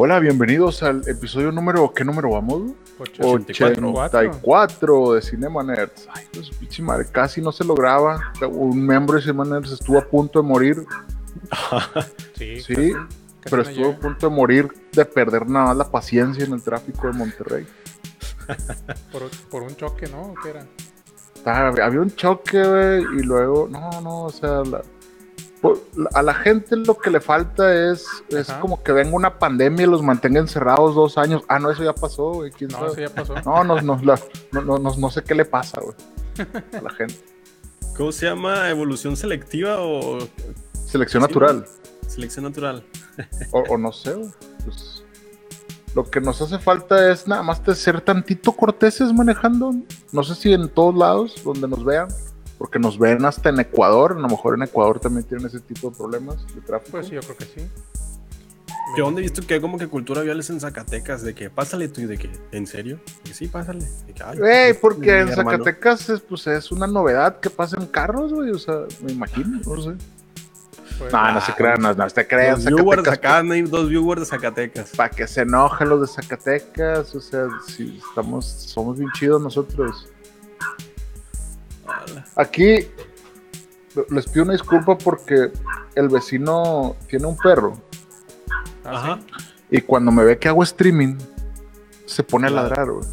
Hola, bienvenidos al episodio número, ¿qué número vamos? 84. 84 de Cinema Nerds. Ay, pues pinche madre, casi no se lograba. Un miembro de Cinema Nerds estuvo a punto de morir, Sí, sí, casi- casi pero no estuvo a punto de morir de perder nada más la paciencia en el tráfico de Monterrey. por, por un choque, ¿no? ¿Qué era? Estaba- había un choque, güey, y luego, no, no, o sea, la- a la gente lo que le falta es, es como que venga una pandemia y los mantenga encerrados dos años. Ah, no, eso ya pasó, güey, quién No, sabe? eso ya pasó. No, no, no, la- no, no, no, no sé qué le pasa, güey, a la gente. ¿Cómo se llama? ¿Evolución selectiva o Selección Sí, natural, selección natural? o, o no sé, güey. pues, lo que nos hace falta es nada más de ser tantito corteses manejando. No sé si en todos lados donde nos vean, porque nos ven hasta en Ecuador. A lo mejor en Ecuador también tienen ese tipo de problemas de tráfico. Pues sí, yo creo que sí. Yo donde he visto que hay como que cultura vial es en Zacatecas, de que pásale tú y de que, ¿en serio? Y sí, pásale. De que, ay, Güey, porque en hermano. Zacatecas es, pues, es una novedad que pasen carros, güey. O sea, me imagino, no sé. Pues, No, no se crean, no, no se crean. Los viewers acá, no hay dos viewers de Zacatecas. para que se enojen los de Zacatecas. O sea, si estamos, somos bien chidos nosotros. Aquí les pido una disculpa porque el vecino tiene un perro Ah, Ajá. sí. y cuando me ve que hago streaming se pone a ladrar, güey.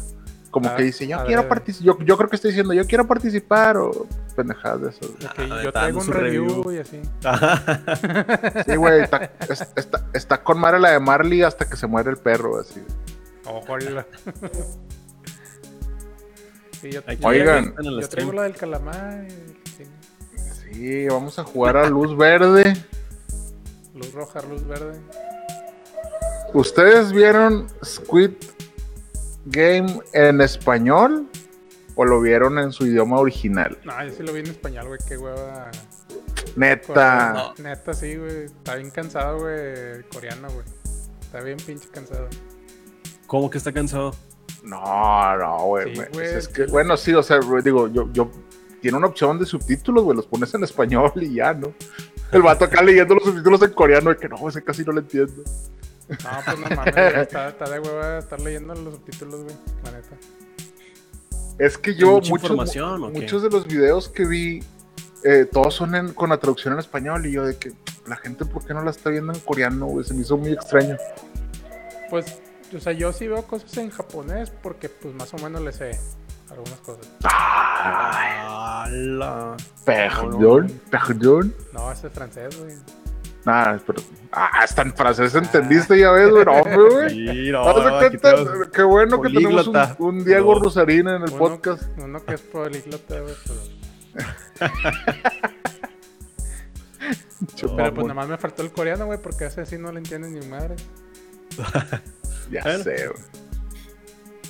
Como Ah, que dice, yo quiero participar. Yo, yo creo que está diciendo, yo quiero participar o pendejadas de. De que Ah, yo traigo un review, review. y así. Sí, güey, está, es- está, está con madre la de Marley hasta que se muere el perro, así. Ojo. Sí, yo, Hay que yo Oigan. yo traigo la del calamar. y- sí, Sí, vamos a jugar a luz verde. Luz roja, luz verde. ¿Ustedes vieron Squid Game en español o lo vieron en su idioma original? No, yo sí lo vi en español, güey. Qué hueva. Neta. No. Neta, sí, güey. Está bien cansado, güey. el Coreano, güey. Está bien pinche cansado. ¿Cómo que está cansado? No, no, güey. Sí, es que, sí. bueno, sí, o sea, güey, digo, yo, yo, tiene una opción de subtítulos, güey, los pones en español y ya, ¿no? El vato acá leyendo los subtítulos en coreano, y que no, ese casi no lo entiendo. No, pues no mames, güey, está, está de hueva estar leyendo los subtítulos, güey, la neta. Es que yo, ¿Mucha muchos, información o qué? muchos de los videos que vi, eh, todos son en- con la traducción en español, y yo de que la gente, ¿por qué no la está viendo en coreano, güey? Se me hizo muy extraño. Pues, o sea, yo sí veo cosas en japonés porque, pues, más o menos le sé algunas cosas. Ala. Perdón, perdón. No, ese es francés, güey. Nada, pero. Ah, hasta en francés entendiste, ya ves, güey. No, hombre, güey. Sí, no, aquí cuenta, tenemos- qué bueno que tenemos un, Diego No. Rosarín en el Uno- podcast. Uno que es políglota, güey, pero... Pero pues nada más me faltó el coreano, güey, porque ese sí no le entienden ni madre. Ya Bueno. sé, güey.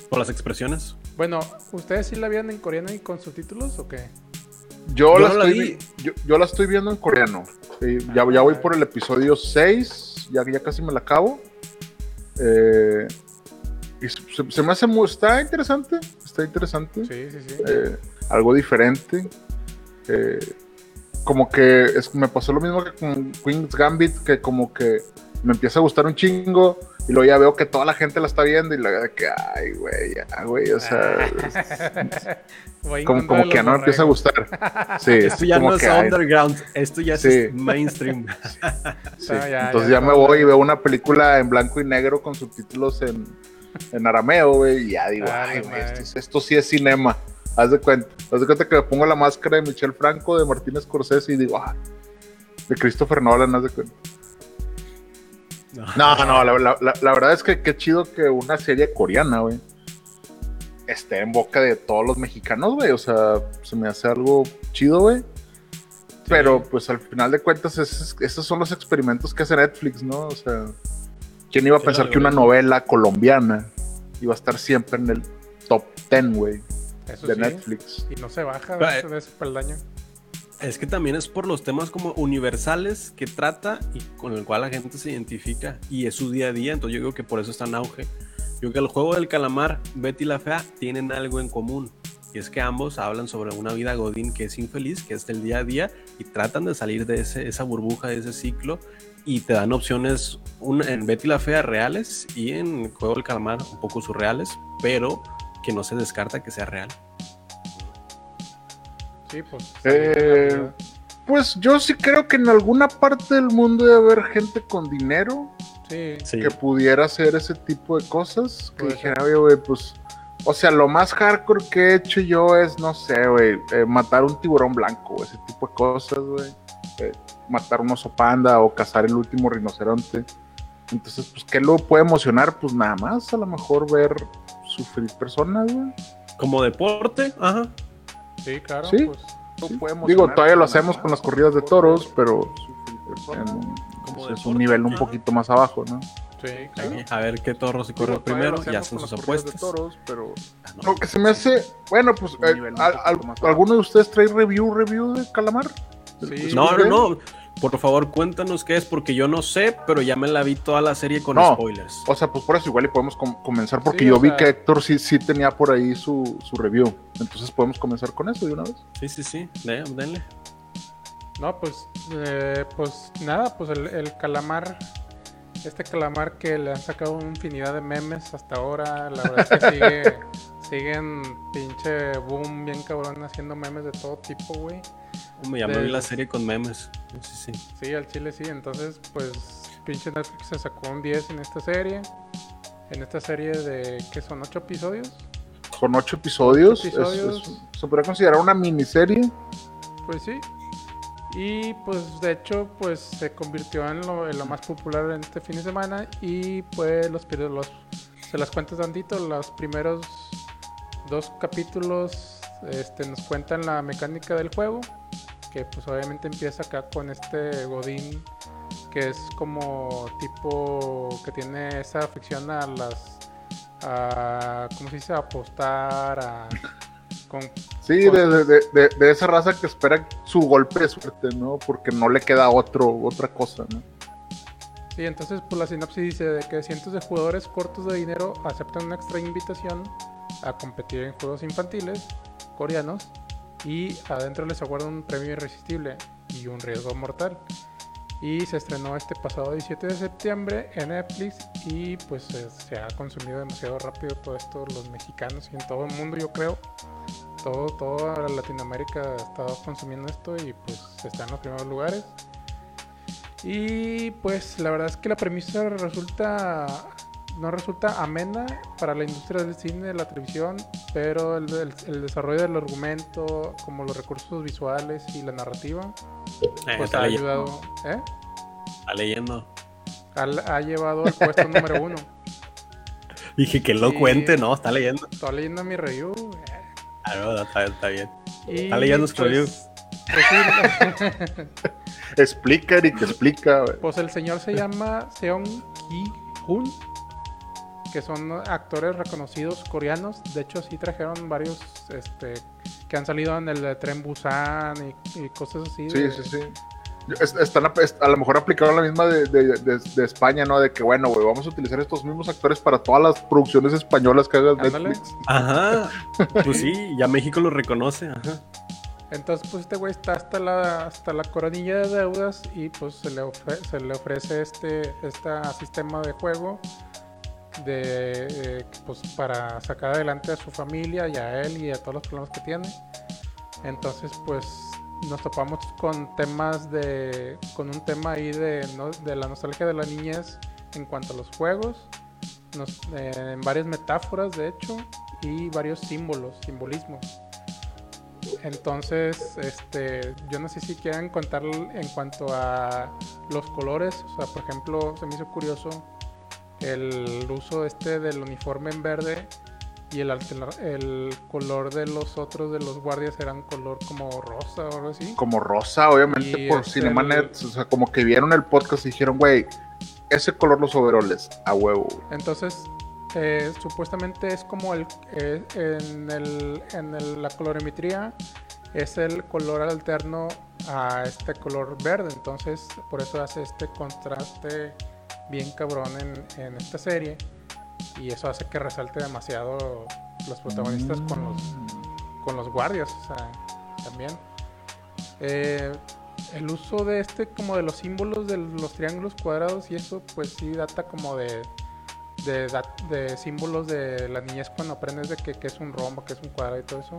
¿Por las expresiones? Bueno, ¿ustedes sí la vieron en coreano y con subtítulos o qué? Yo, Yo la no estoy, vi- yo, yo la estoy viendo en coreano. Sí, ya, ya voy por el episodio 6, ya, ya casi me la acabo. Eh, y se, se- se me hace muy. Está interesante. Está interesante. Sí, sí, sí. eh, algo diferente. eh, como que es, me pasó lo mismo que con Queen's Gambit, que como que me empieza a gustar un chingo y luego ya veo que toda la gente la está viendo y luego de que, ay, güey, ya, güey, o sea, como, que ya no me empieza a gustar. Sí, Esto ya como no es que, underground, esto ya Sí. es mainstream. sí. Ya, Entonces ya, ya, me voy y veo una película en blanco y negro con subtítulos en, en arameo, güey, y ya digo, ay, la güey, esto sí es cinema. Haz de cuenta. Haz de cuenta que me pongo la máscara de Michel Franco, de Martínez Scorsese y digo, ah, de Christopher Nolan, haz de cuenta. No, no, la, la- la- la verdad es que qué chido que una serie coreana, güey, esté en boca de todos los mexicanos, güey. O sea, se me hace algo chido, güey. Pero pues al final de cuentas es- esos son los experimentos que hace Netflix, ¿no? O sea, ¿quién iba a Sí, pensar que una novela colombiana iba a estar siempre en el top 10, güey, de sí. Netflix? Y no se baja Pero, de, ese- de ese peldaño. Es que también es por los temas como universales que trata y con el cual la gente se identifica y es su día a día, entonces yo creo que por eso está en auge. Yo creo que el juego del calamar, Betty la Fea, tienen algo en común. Y es que ambos hablan sobre una vida godín que es infeliz, que es del día a día, y tratan de salir de ese, esa burbuja, de ese ciclo, y te dan opciones en Betty la Fea reales y en Juego del Calamar un poco surreales, pero que no se descarta que sea real. Sí, pues. Eh, Pues yo sí creo que en alguna parte del mundo debe haber gente con dinero sí, Sí. que pudiera hacer ese tipo de cosas. Que dijera, "Oye, güey, pues. O sea, lo más hardcore que he hecho yo es, no sé, güey, eh, matar un tiburón blanco, ese tipo de cosas, güey. Eh, matar un oso panda o cazar el último rinoceronte. Entonces, pues, ¿qué lo puede emocionar? Pues nada más, a lo mejor ver sufrir personas, güey. Como deporte, ajá. Sí, claro. Sí. Pues, No puede Digo, todavía lo hacemos con las corridas de toros, pero en, pues, es un nivel un poquito más abajo, ¿no? sí, claro. A ver qué toro se corre primero y hacen sus de apuestas. toros, pero Ah, no. Lo que se me hace, bueno, pues, eh, al- al-. ¿alguno de ustedes trae review, review de Calamar? Sí. No, no, no. Por favor, cuéntanos qué es, porque yo no sé, pero ya me la vi toda la serie con No. spoilers. O sea, pues por eso igual y podemos com- comenzar, porque Sí, yo vi sea- que Héctor sí, sí tenía por ahí su, su review. Entonces podemos comenzar con eso de una vez. Sí, sí, sí. De- denle. No, pues, eh, pues nada, pues el, el calamar, este calamar que le han sacado una infinidad de memes hasta ahora, la verdad es que sigue, siguen pinche boom bien cabrón haciendo memes de todo tipo, güey. Me Del- vi la serie con memes. Sí, sí. Sí, al chile sí, entonces pues pinche Netflix se sacó un 10 en esta serie, en esta serie de, que son 8 episodios, Son ocho episodios. Ocho episodios. es- se podría considerar una miniserie. Pues sí. Y pues de hecho pues se convirtió en lo, en lo más popular en este fin de semana y pues los, los se las cuento tantito, los primeros dos capítulos este, nos cuentan la mecánica del juego, que pues obviamente empieza acá con este Godín que es como tipo que tiene esa afición a las a ¿cómo se dice? a apostar a con Sí, de, de- de- de- de esa raza que espera su golpe de suerte, ¿no? Porque no le queda otro, otra cosa, ¿no? Sí, entonces pues la sinopsis dice de que cientos de jugadores cortos de dinero aceptan una extraña invitación a competir en juegos infantiles coreanos y adentro les aguarda un premio irresistible y un riesgo mortal. Y se estrenó este pasado 17 de septiembre en Netflix y pues se, ha consumido demasiado rápido todo esto los mexicanos y en todo el mundo yo creo. Todo, toda Latinoamérica estado consumiendo esto y pues está en los primeros lugares. Y pues la verdad es que la premisa resulta no resulta amena para la industria del cine, de la televisión, pero el, el- el desarrollo del argumento, como los recursos visuales y la narrativa, Eh, pues está, ha leyendo, ayudado, ¿eh? está leyendo. ha, ha llevado al puesto número uno. Dije que lo Sí. cuente, no, está leyendo. Estoy leyendo mi review. eh. Ah, no, está, está bien. Y, Está leyendo su review. pues sí, Explica, Eric, explica. güey. Pues el señor se llama Seong Ki-hun, que son actores reconocidos coreanos. De hecho, sí trajeron varios este, que han salido en el de Tren Busan y, y cosas así. Sí, de- sí, sí. Es- Están a, a lo mejor aplicaron la misma de, de- de- de España, ¿no? De que, bueno, güey, vamos a utilizar estos mismos actores para todas las producciones españolas que haga Ándale. Netflix. Ajá. Pues sí, ya México lo reconoce. Ajá. Entonces, pues este güey está hasta la, hasta la coronilla de deudas y pues se le, ofre- se le ofrece este, este sistema de juego de, eh, pues, para sacar adelante a su familia y a él y a todos los problemas que tiene. Entonces, pues nos topamos con temas de, con un tema ahí de, no- de la nostalgia de la niñez en cuanto a los juegos, nos- eh, en varias metáforas de hecho y varios símbolos, simbolismos. Entonces, este, yo no sé si quieran contar en cuanto a los colores. O sea, por ejemplo, se me hizo curioso el uso este del uniforme en verde y el, el color de los otros de los guardias eran color como rosa o algo así. Como rosa, obviamente, por Cinema O sea, como que vieron el podcast y dijeron, güey, ese color los overoles, a huevo. Entonces, eh, supuestamente es como el, eh, en, el, en la colorimetría es el color alterno a este color verde. Entonces, por eso hace este contraste bien cabrón en, esta serie y eso hace que resalte demasiado los protagonistas con los con los guardias también. Eh, el uso de este como de los símbolos de los triángulos cuadrados y eso pues sí data como de de, de símbolos de la niñez cuando aprendes de que, es un rombo que es un cuadrado y todo eso.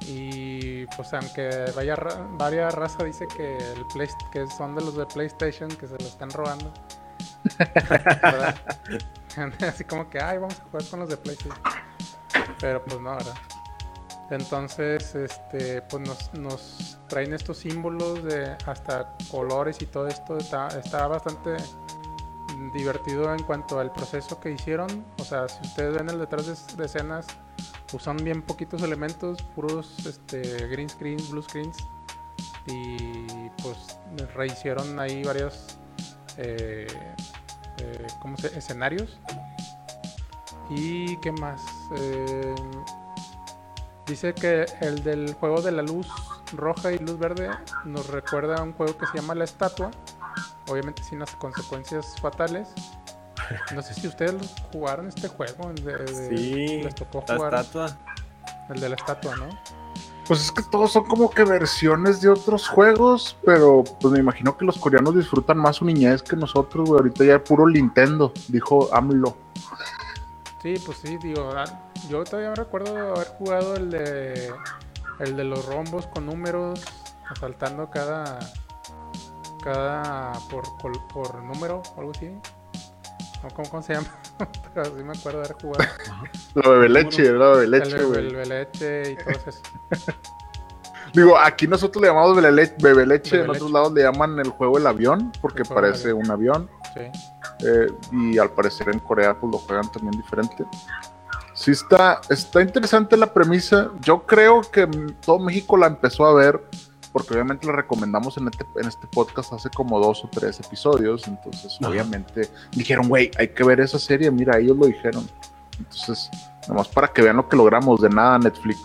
Y pues aunque vaya varias raza dice que el play, que son de los de PlayStation que se lo están robando Así como que, ay, vamos a jugar con los de PlayStation. Pero pues no, ¿verdad? Entonces, este, pues nos, nos traen estos símbolos de hasta colores y todo esto. Está, bastante divertido en cuanto al proceso que hicieron. O sea, si ustedes ven el detrás de, escenas, usan bien poquitos elementos, puros este, green screens, blue screens. Y pues rehicieron ahí varios eh, eh, ¿cómo se? escenarios. ¿Y qué más? Eh, dice que el del juego de la luz roja y luz verde nos recuerda a un juego que se llama La Estatua. Obviamente sin las consecuencias fatales. No sé si ustedes jugaron este juego. sí, les tocó jugar. La estatua. El de la estatua, ¿no? Pues es que todos son como que versiones de otros juegos, pero pues me imagino que los coreanos disfrutan más su niñez que nosotros, güey. Ahorita ya es puro Nintendo, dijo AMLO. Sí, pues sí, digo, ah, yo todavía me recuerdo haber jugado el de el de los rombos con números, asaltando cada cada por, por, número algo así. ¿Cómo, ¿Cómo, se llama? Pero sí me acuerdo de haber jugado. La bebe leche, la bebe leche, güey. El bebe leche y todo eso. Digo, aquí nosotros le llamamos bebe leche, en otros lados le llaman el juego el avión, porque parece un avión. Sí. Eh, y al parecer en Corea pues lo juegan también diferente. Sí está, está interesante la premisa. Yo creo que todo México la empezó a ver porque obviamente la recomendamos en este, en este podcast hace como dos o tres episodios, entonces obviamente dijeron, güey, hay que ver esa serie, mira, ellos lo dijeron. Entonces, nomás para que vean lo que logramos, de nada Netflix.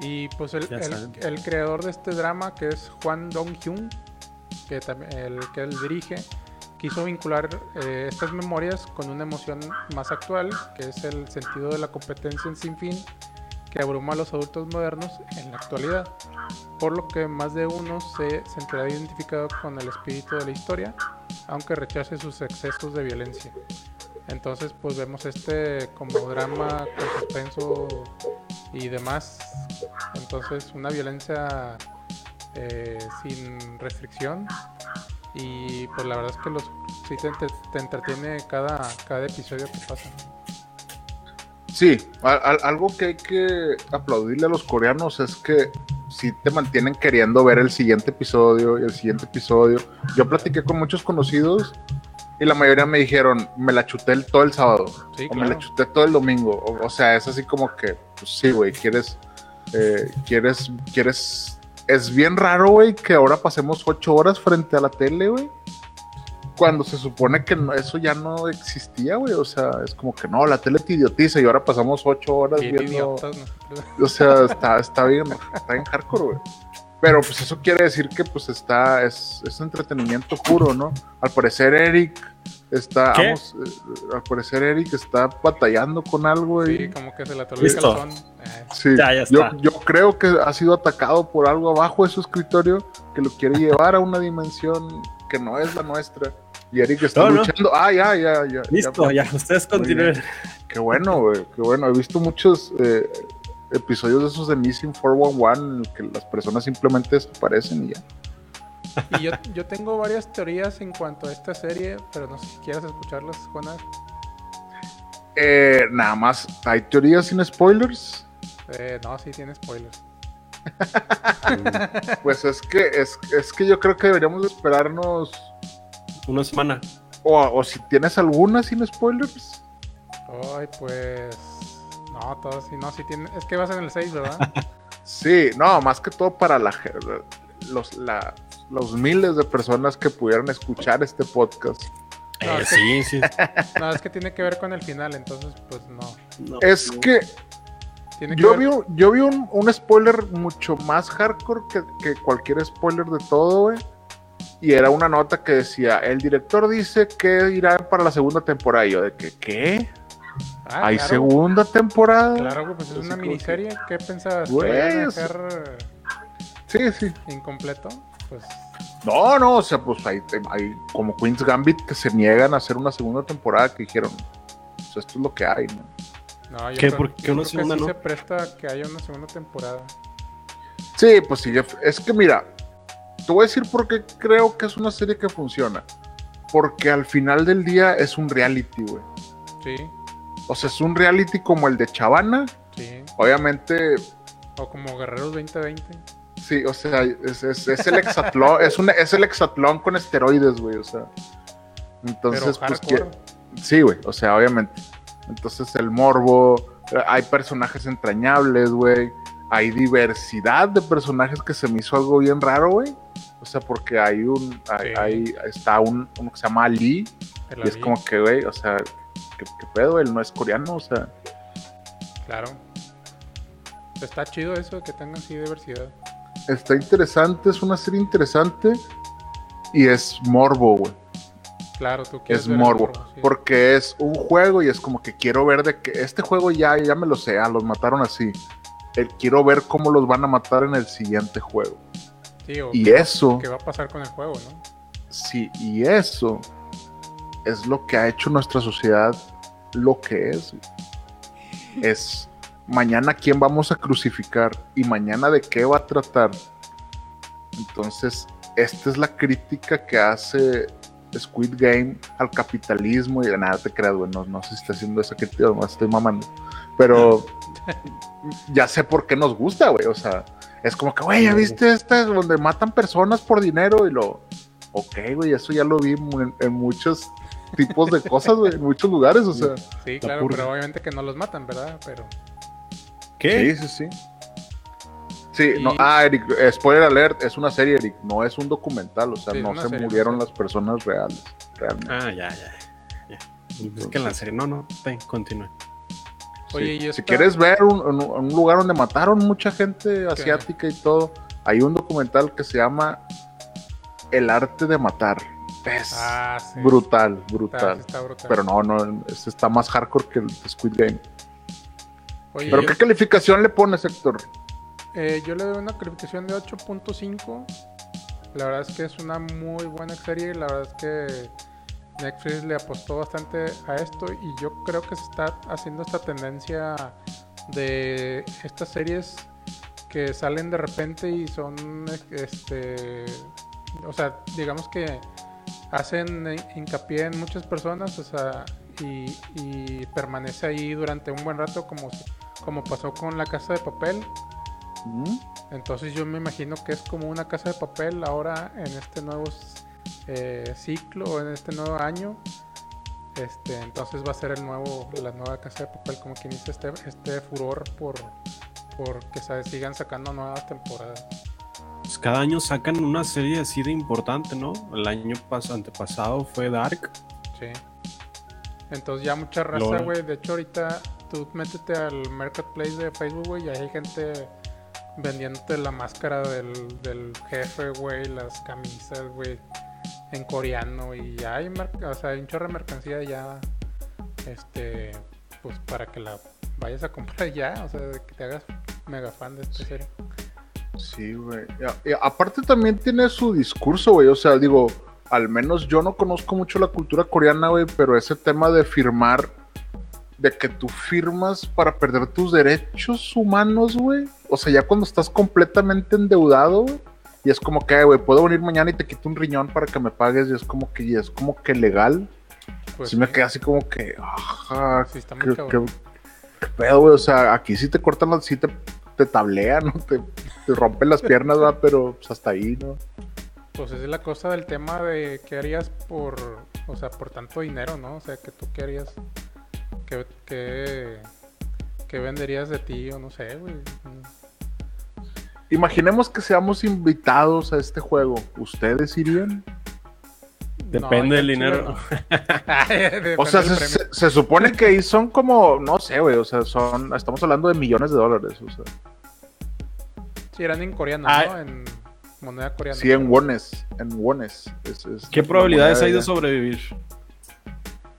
Y pues el, el, creador de este drama, que es Juan Dong-hyun, que, el, que él dirige, quiso vincular eh, estas memorias con una emoción más actual, que es el sentido de la competencia en sin fin que abruma a los adultos modernos en la actualidad, por lo que más de uno se sentirá identificado con el espíritu de la historia, aunque rechace sus excesos de violencia. Entonces pues vemos este como drama con suspenso y demás. Entonces una violencia eh, sin restricción y pues la verdad es que los sí te, entretiene cada, cada episodio que pasa. Sí, algo que hay que aplaudirle a los coreanos es que si te mantienen queriendo ver el siguiente episodio y el siguiente episodio. Yo platiqué con muchos conocidos y la mayoría me dijeron, me la chuté el, todo el sábado, o me la chuté todo el domingo. O, sea, es así como que, pues sí, güey, quieres, eh, quieres, quieres. Es bien raro, güey, que ahora pasemos ocho horas frente a la tele, güey cuando se supone que eso ya no existía, güey. O sea, es como que no, la tele te idiotiza y ahora pasamos ocho horas viendo. O sea, está, está bien, está bien hardcore, güey. Pero pues eso quiere decir que pues está, es, es entretenimiento puro, ¿no? Al parecer Eric está, vamos, eh, al parecer Eric está batallando con algo y... Sí, como que se le atoró el calzón. Eh. Sí, ya, ya está. Yo, yo, creo que ha sido atacado por algo abajo de su escritorio que lo quiere llevar a una dimensión que no es la nuestra. Y Eric está luchando. Ah, ya, ya, ya. Listo, ya, ustedes continúen. Qué bueno, güey, qué bueno. He visto muchos eh, episodios de esos de Missing 411 en el que las personas simplemente desaparecen y ya. Y yo, yo tengo varias teorías en cuanto a esta serie, pero no sé si quieres escucharlas, Juana. Eh, nada más, ¿hay teorías sin spoilers? Eh, no, sí tiene spoilers. pues es que es, es que yo creo que deberíamos esperarnos una semana. O, si tienes alguna sin spoilers. Ay, pues. No, todo sí, no, sí tiene. Es que vas en el 6, ¿verdad? Sí, no, más que todo para la, los, la- los miles de personas que pudieran escuchar este podcast. No, Eh, es que- sí, sí. No, es que tiene que ver con el final, entonces, pues no. No, Es no. que Tiene que yo ver- vi, un- yo vi un, un spoiler mucho más hardcore que, que cualquier spoiler de todo, güey. Y era una nota que decía, el director dice que irá para la segunda temporada. Y yo de que, ¿qué? Ah, ¿Hay claro, segunda temporada? Claro, güey, pues es Así una miniserie. ¿Qué pensabas? ¿Que Güey, dejar Sí, sí. incompleto? Pues No, no, o sea, pues hay, hay como Queen's Gambit que se niegan a hacer una segunda temporada que dijeron, pues esto es lo que hay, ¿no? no, yo ¿Qué? creo, ¿Por qué yo una creo que segunda sí no? se presta a que haya una segunda temporada. Sí, pues sí, es que mira, te voy a decir por qué creo que es una serie que funciona. Porque al final del día es un reality, güey. Sí, O sea, es un reality como el de Chavana. sí. Obviamente, O como Guerreros 2020. sí, o sea, es, es- es el hexatlón, es, un, es el hexatlón con esteroides, güey, o sea. Entonces, pero pues, que-. Sí, güey, o sea, obviamente. Entonces el morbo, hay personajes entrañables, güey. Hay diversidad de personajes que se me hizo algo bien raro, güey. O sea, porque hay un, hay, Sí. hay- está un, uno que se llama Lee, el y es Ali, como que, güey, o sea, ¿qué, qué pedo? Él no es coreano, o sea, Claro. Está chido eso de que tengan así diversidad. está interesante, es una serie interesante y es morbo, güey. Claro, tú quieres Es ver el morbo, sí. porque es un juego y es como que quiero ver de que este juego ya, ya me lo sé, ah, los mataron así. Eh, quiero ver cómo los van a matar en el siguiente juego. Sí, o Y qué- eso, ¿Qué va a pasar con el juego, no? sí, y eso es lo que ha hecho nuestra sociedad lo que es. Es mañana quién vamos a crucificar y mañana de qué va a tratar. Entonces, esta es la crítica que hace Squid Game al capitalismo y de nada te creas, güey. No, no sé si está haciendo esa crítica, nomás estoy mamando. Pero ya sé por qué nos gusta, güey. O sea, es como que, güey, ¿ya viste esta donde matan personas por dinero? Y lo, ok, güey, eso ya lo vi en, en muchos tipos de cosas, güey, en muchos lugares, o sea. Sí, La claro, pero obviamente que no los matan, ¿verdad? Pero ¿Qué? Sí, sí, sí. Sí, Y- no, ah, Eric, eh, spoiler alert, es una serie, Eric, no es un documental, o sea, Sí, no se serie, murieron las personas reales, realmente. Ah, ya, ya. ya. Es que en la serie, no, no, ven, continúe. Oye, Sí. y Si quieres ver un, un- un lugar donde mataron mucha gente asiática y todo, hay un documental que se llama El arte de matar. Es Ah, sí. brutal, Está, brutal. sí está brutal. Pero no, no, este está más hardcore que el Squid Game. Oye, ¿Pero yo, qué calificación le pones, Héctor? eh, yo le doy una calificación de 8.5. La verdad es que es una muy buena serie. La verdad es que Netflix le apostó bastante a esto y yo creo que se está haciendo esta tendencia de estas series que salen de repente y son este o sea digamos que hacen hincapié en muchas personas o sea y, y permanece ahí durante un buen rato como como pasó con la casa de papel. Entonces yo me imagino que es como una casa de papel ahora en este nuevo eh, ciclo en este nuevo año. Este, entonces va a ser el nuevo, la nueva casa de papel, como quien dice, este, este furor por, por que se sigan sacando nuevas temporadas. Pues cada año sacan una serie así de importante, ¿no? El año pas antepasado fue Dark. Sí. Entonces ya mucha raza, güey. De hecho, ahorita tú métete al marketplace de Facebook, güey, y hay gente vendiéndote la máscara del, del jefe, güey, las camisas, güey, en coreano. Y ya hay, o sea, hay un chorro de mercancía ya, este, pues para que la vayas a comprar ya, o sea, de que te hagas mega fan de esta serie. Sí, güey. Aparte también tiene su discurso, güey. O sea, digo, al menos yo no conozco mucho la cultura coreana, güey, pero ese tema de firmar, de que tú firmas para perder tus derechos humanos, güey. O sea, ya cuando estás completamente endeudado, güey. Y es como que, güey, puedo venir mañana y te quito un riñón para que me pagues. Y es como que, y es como que legal. Pues sí me quedé así como que, ajá, Sí, está qué, pedo, güey. O sea, aquí sí te cortan las, sí te, te tablean, ¿no? Te, te rompen las piernas, va, pero pues hasta ahí, ¿no? Pues es la cosa del tema de qué harías por, o sea, por tanto dinero, ¿no? O sea, que tú qué harías, ¿qué, qué, qué venderías de ti o no sé, güey? Imaginemos que seamos invitados a este juego. ¿Ustedes irían? Depende No, del dinero. Depende O sea, se, premio. se- se supone que ahí son como, no sé, güey, o sea, son, estamos hablando de millones de dólares, o sea, Sí, eran en coreano, Ah. ¿no? En moneda coreana. sí, en wones, en wones. es- es ¿Qué probabilidades hay de sobrevivir?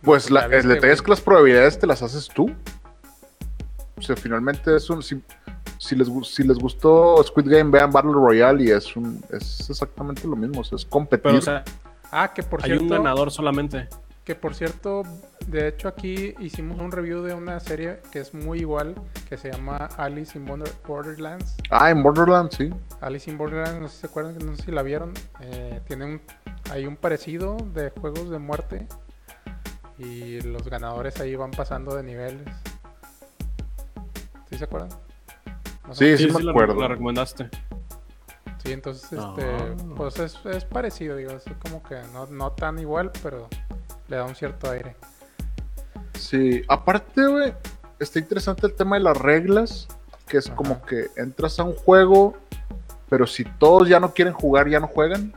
Pues la, el detalle es que las probabilidades te las haces tú. O sea, finalmente es un, si, si les, si les gustó Squid Game, vean Battle Royale y es un, es exactamente lo mismo, o sea, es competir. Pero, o sea, Ah, que por hay cierto. un ganador solamente. Que por cierto, de hecho aquí hicimos un review de una serie que es muy igual, que se llama Alice in Borderlands. ah, en Borderlands, sí. Alice in Borderlands, no sé si se acuerdan, no sé si la vieron. eh, tiene un, hay un parecido de juegos de muerte y los ganadores ahí van pasando de niveles. ¿Sí se acuerdan? No sé. Sí, sí, me la- acuerdo. La, recomendaste. Sí, entonces, este, Ah. pues es, es parecido, digo, es como que no, no tan igual, pero le da un cierto aire. Sí, aparte, güey, está interesante el tema de las reglas, que es Ajá. como que entras a un juego, pero si todos ya no quieren jugar, ya no juegan.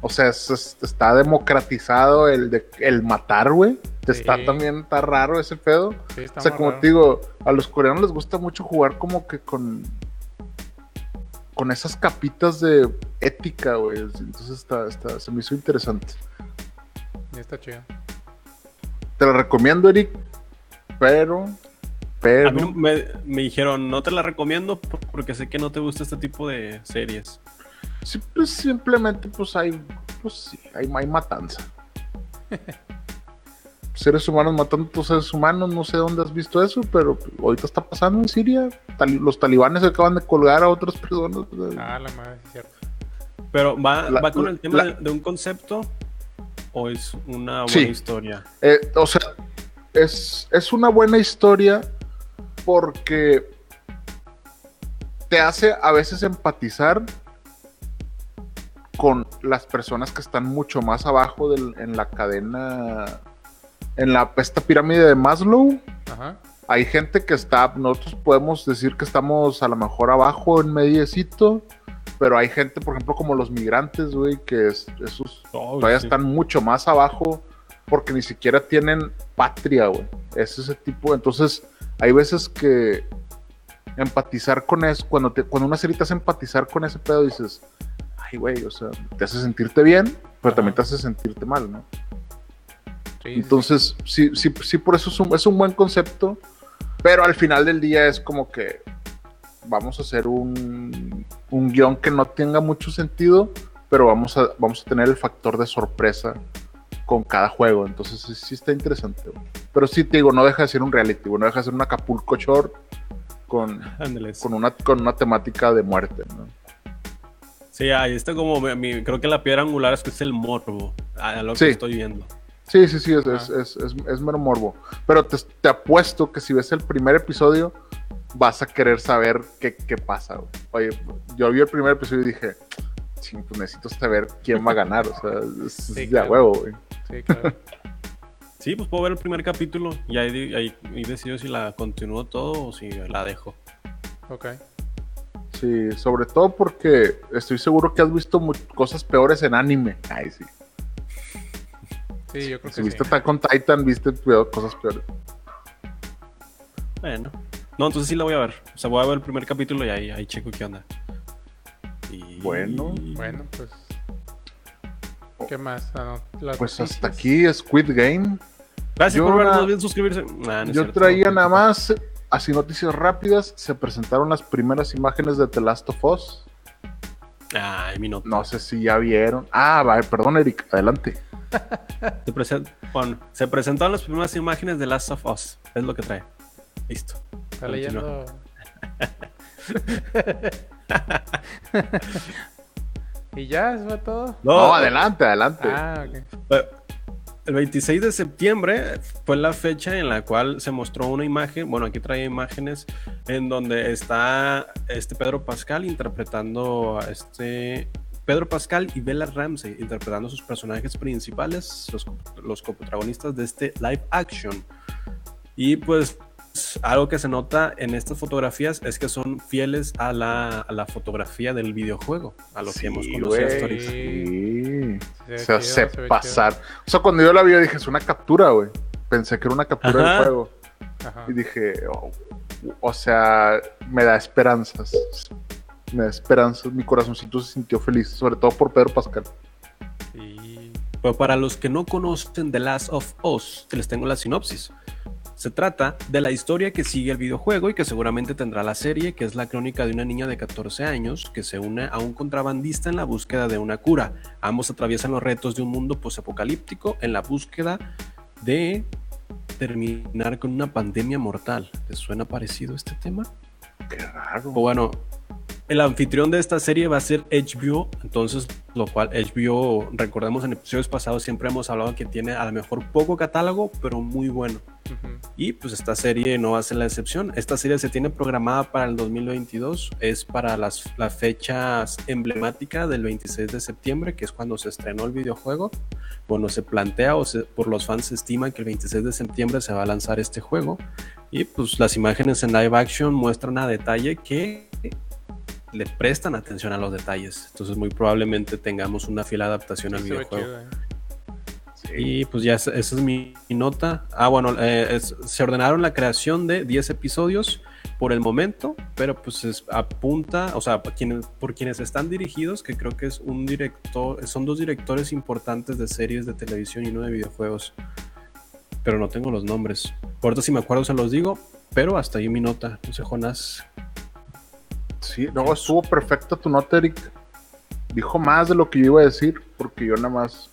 O sea, es- es- está democratizado el, de, el matar, güey. Está Sí. también, está raro ese pedo. Sí, está O sea, como raro. te digo, a los coreanos les gusta mucho jugar como que con con esas capitas de ética, güey. Entonces está, está, se me hizo interesante. Está chido. Te lo recomiendo, Eric, pero, pero, A mí me, me dijeron, no te la recomiendo por- porque sé que no te gusta este tipo de series. sí, pues, simplemente, pues hay, pues sí, hay, hay matanza. seres humanos matando a otros seres humanos, no sé dónde has visto eso, pero ahorita está pasando en Siria. Los talibanes acaban de colgar a otras personas. Ah, la madre, sí, cierto. Pero ¿va, La- va con el tema la- de, de un concepto o es una buena Sí. historia? Eh, o sea, es, es una buena historia porque te hace a veces empatizar con las personas que están mucho más abajo del- en la cadena, en la esta pirámide de Maslow. Ajá. Hay gente que está, nosotros podemos decir que estamos a lo mejor abajo en mediecito, pero hay gente, por ejemplo, como los migrantes, güey, que es, esos Oh, todavía sí. están mucho más abajo porque ni siquiera tienen patria, güey. Es ese tipo. Entonces, hay veces que empatizar con eso, cuando, te, cuando una serie te hace empatizar con ese pedo, dices, ay, güey, o sea, te hace sentirte bien, pero Ajá. también te hace sentirte mal, ¿no? Sí, Entonces, sí, sí, sí, por eso es un, es un buen concepto, pero al final del día es como que vamos a hacer un, un guion que no tenga mucho sentido, pero vamos a, vamos a tener el factor de sorpresa con cada juego. Entonces, sí, sí está interesante. güey. Pero sí, te digo, no deja de ser un reality, güey, no deja de ser un Acapulco Short con, con, una, con una temática de muerte. ¿no? Sí, ahí está como mi- mi- creo que la piedra angular es que es el morbo, a lo que Sí. estoy viendo. Sí, sí, sí, es, Ah. es, es, es- es mero morbo. Pero te, te apuesto que si ves el primer episodio, vas a querer saber qué, qué pasa. güey. Oye, yo vi el primer episodio y dije, "Sí, pues necesito saber quién va a ganar. O sea, es, Sí, de claro. huevo, güey. Sí, claro. Sí, pues puedo ver el primer capítulo y ahí, ahí, ahí decido si la continúo todo o si la dejo. ok. Sí, sobre todo porque estoy seguro que has visto cosas peores en anime. Ay, sí. Sí, yo creo Si que viste sí. Attack on Titan, viste peor- cosas peores. Bueno. No, entonces sí la voy a ver. O sea, voy a ver el primer capítulo y ahí, ahí checo qué onda. Y... Bueno. Bueno, pues. ¿Qué más? Ah, no, Pues hasta aquí Squid Game. Gracias Yo por vernos, na- olviden suscribirse. Nah, no es Yo cierto. traía nada más, así noticias rápidas, se presentaron las primeras imágenes de The Last of Us. Ay, mi nota. No sé si ya vieron. Ah, va, perdón, Eric, adelante. Se, present- bueno, se presentaron las primeras imágenes de Last of Us. Es lo que trae. Listo. Está leyendo. ¿Y ya? ¿Eso fue todo? No, adelante, adelante. Ah, ok. Eh, El 26 de septiembre fue la fecha en la cual se mostró una imagen, bueno, aquí trae imágenes en donde está este Pedro Pascal interpretando a este Pedro Pascal y Bella Ramsey interpretando sus personajes principales, los, los coprotagonistas de este live action Y pues algo que se nota en estas fotografías es que son fieles a la, a la fotografía del videojuego, a lo que hemos conocido hasta ahorita. Sí. Se chido, se pasar. O sea, cuando yo la vi, dije, es una captura, güey. Pensé que era una captura Ajá. del juego. Ajá. Y dije, oh, o sea, me da esperanzas. Me da esperanzas. Mi corazoncito se sintió feliz, sobre todo por Pedro Pascal. Sí. Pero para los que no conocen The Last of Us, les tengo la sinopsis. Se trata de la historia que sigue el videojuego y que seguramente tendrá la serie, que es la crónica de una niña de 14 años que se une a un contrabandista en la búsqueda de una cura. Ambos atraviesan los retos de un mundo posapocalíptico en la búsqueda de terminar con una pandemia mortal. ¿Les suena parecido este tema? Qué raro. O bueno, el anfitrión de esta serie va a ser HBO, entonces lo cual HBO, recordemos en episodios pasados siempre hemos hablado que tiene a lo mejor poco catálogo, pero muy bueno. Y pues esta serie no va a ser la excepción. Esta serie se tiene programada para el 2022, es para las, la fecha emblemática del 26 de septiembre, que es cuando se estrenó el videojuego. Bueno, se plantea o se- por los fans se estima que el 26 de septiembre se va a lanzar este juego. Y pues las imágenes en live action muestran a detalle que le prestan atención a los detalles. Entonces muy probablemente tengamos una fiel adaptación al videojuego. eh. Sí. Y pues ya esa es mi, mi nota. Ah, bueno, eh, es- se ordenaron la creación de 10 episodios por el momento, pero pues es- apunta, o sea, por quienes, por quienes están dirigidos, que creo que es un director, son dos directores importantes de series de televisión y uno de videojuegos, pero no tengo los nombres. Por ahorita si me acuerdo se los digo, pero hasta ahí mi nota. No sé, Jonás. Sí, no, estuvo perfecta tu nota, Eric. Dijo más de lo que yo iba a decir, porque yo nada más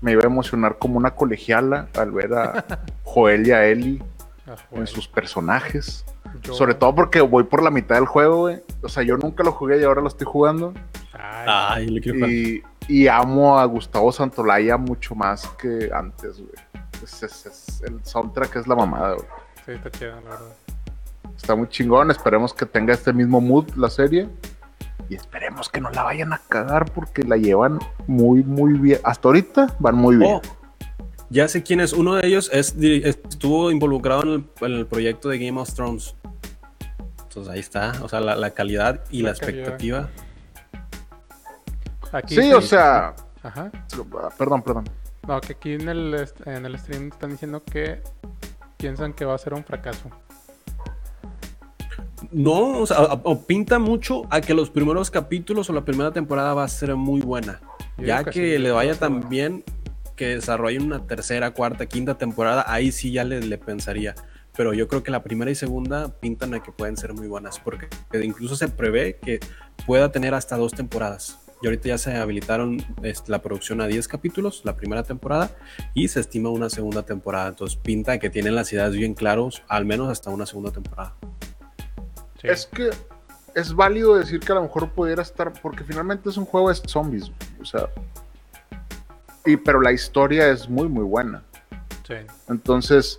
me iba a emocionar como una colegiala al ver a Joel y a Ellie Ah, en sus personajes. Yo- Sobre todo porque voy por la mitad del juego, güey. O sea, yo nunca lo jugué y ahora lo estoy jugando. Ay, Ay, le quiero Y, y amo a Gustavo Santolaya mucho más que antes, güey. Es- es- es- el soundtrack es la mamada, güey. sí, está chido, la verdad. Está muy chingón. Esperemos que tenga este mismo mood la serie. Y esperemos que no la vayan a cagar porque la llevan muy, muy bien. Hasta ahorita van muy bien. Oh, ya sé quién es. Uno de ellos es, estuvo involucrado en el, en el proyecto de Game of Thrones. Entonces ahí está. O sea, la, la calidad y la, La calidad. expectativa. Aquí sí, o sea. Ajá. Perdón, perdón. No, que aquí en el, en el stream están diciendo que piensan que va a ser un fracaso. No, o sea, a- o pinta mucho a que los primeros capítulos o la primera temporada va a ser muy buena. Yo ya que sí, le vaya tan bueno. bien que desarrollen una tercera, cuarta, quinta temporada, ahí sí ya le, le pensaría. Pero yo creo que la primera y segunda pintan a que pueden ser muy buenas, porque incluso se prevé que pueda tener hasta dos temporadas. Y ahorita ya se habilitaron este, la producción a 10 capítulos, la primera temporada, y se estima una segunda temporada. Entonces pinta que tienen las ideas bien claros, al menos hasta una segunda temporada. Sí. Es que es válido decir que a lo mejor pudiera estar. Porque finalmente es un juego de zombies. güey. O sea. Y, pero la historia es muy, muy buena. Sí. Entonces,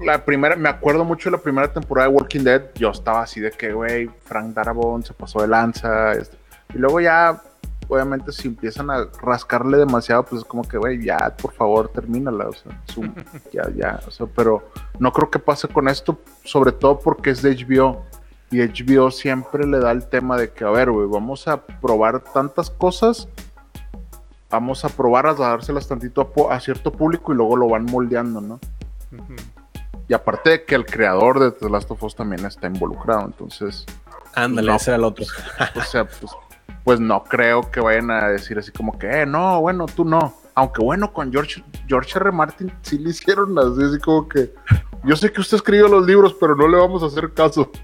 la primera, me acuerdo mucho de la primera temporada de Walking Dead. Yo estaba así de que, güey, Frank Darabont se pasó de lanza. este, y luego ya, obviamente, si empiezan a rascarle demasiado, pues es como que, güey, ya, por favor, termínala. O sea, ya, ya. O sea, pero no creo que pase con esto, sobre todo porque es de HBO. Y HBO siempre le da el tema de que, a ver, güey, vamos a probar tantas cosas. Vamos a probarlas, a dárselas tantito a, a cierto público y luego lo van moldeando, ¿no? Y aparte de que el creador de The Last of Us también está involucrado, entonces, Ándale, No. ese era el otro. o sea, pues, pues no creo que vayan a decir así como que, eh, no, bueno, tú no. Aunque bueno, con George, George R. Martin sí le hicieron así, así como que, yo sé que usted escribió los libros, pero no le vamos a hacer caso.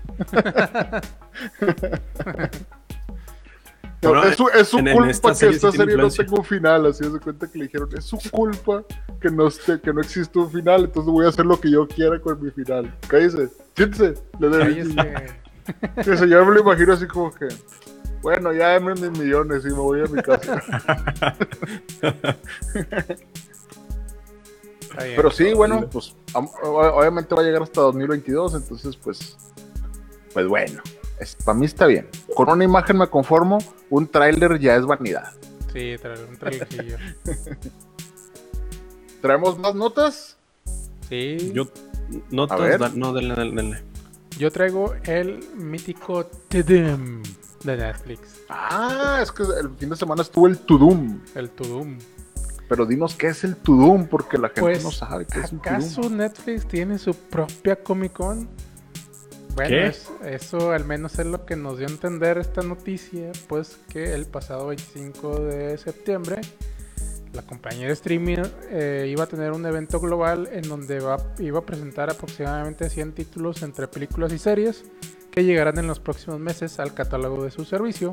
Bueno, es su, es su en- en culpa esta que esta serie no tenga un final, así se cuenta que le dijeron, es su culpa que no, esté, que no existe un final, entonces voy a hacer lo que yo quiera con mi final. Cállese, siéntese. Le doy- Cállese. Sí, o sea, yo me lo imagino así como que, bueno, ya denme mis millones y me voy a mi casa. Pero sí, bueno, pues obviamente va a llegar hasta 2022, entonces pues, pues bueno, es, para mí está bien. Con una imagen me conformo, un tráiler ya es vanidad. Sí, trae un trailercillo. ¿Traemos más notas? Sí. Yo notas, da- no, denle, denle, denle. Yo traigo el mítico Tudum de Netflix. Ah, es que el fin de semana estuvo el Tudum. El Tudum. Pero dinos qué es el Tudum, porque la gente Pues, no sabe qué es un ¿acaso Tudum. Netflix tiene su propia Comic Con? Bueno, ¿Qué? es- eso al menos es lo que nos dio a entender esta noticia, pues que el pasado 25 de septiembre la compañía de streaming eh, iba a tener un evento global en donde va- iba a presentar aproximadamente 100 títulos entre películas y series que llegarán en los próximos meses al catálogo de su servicio.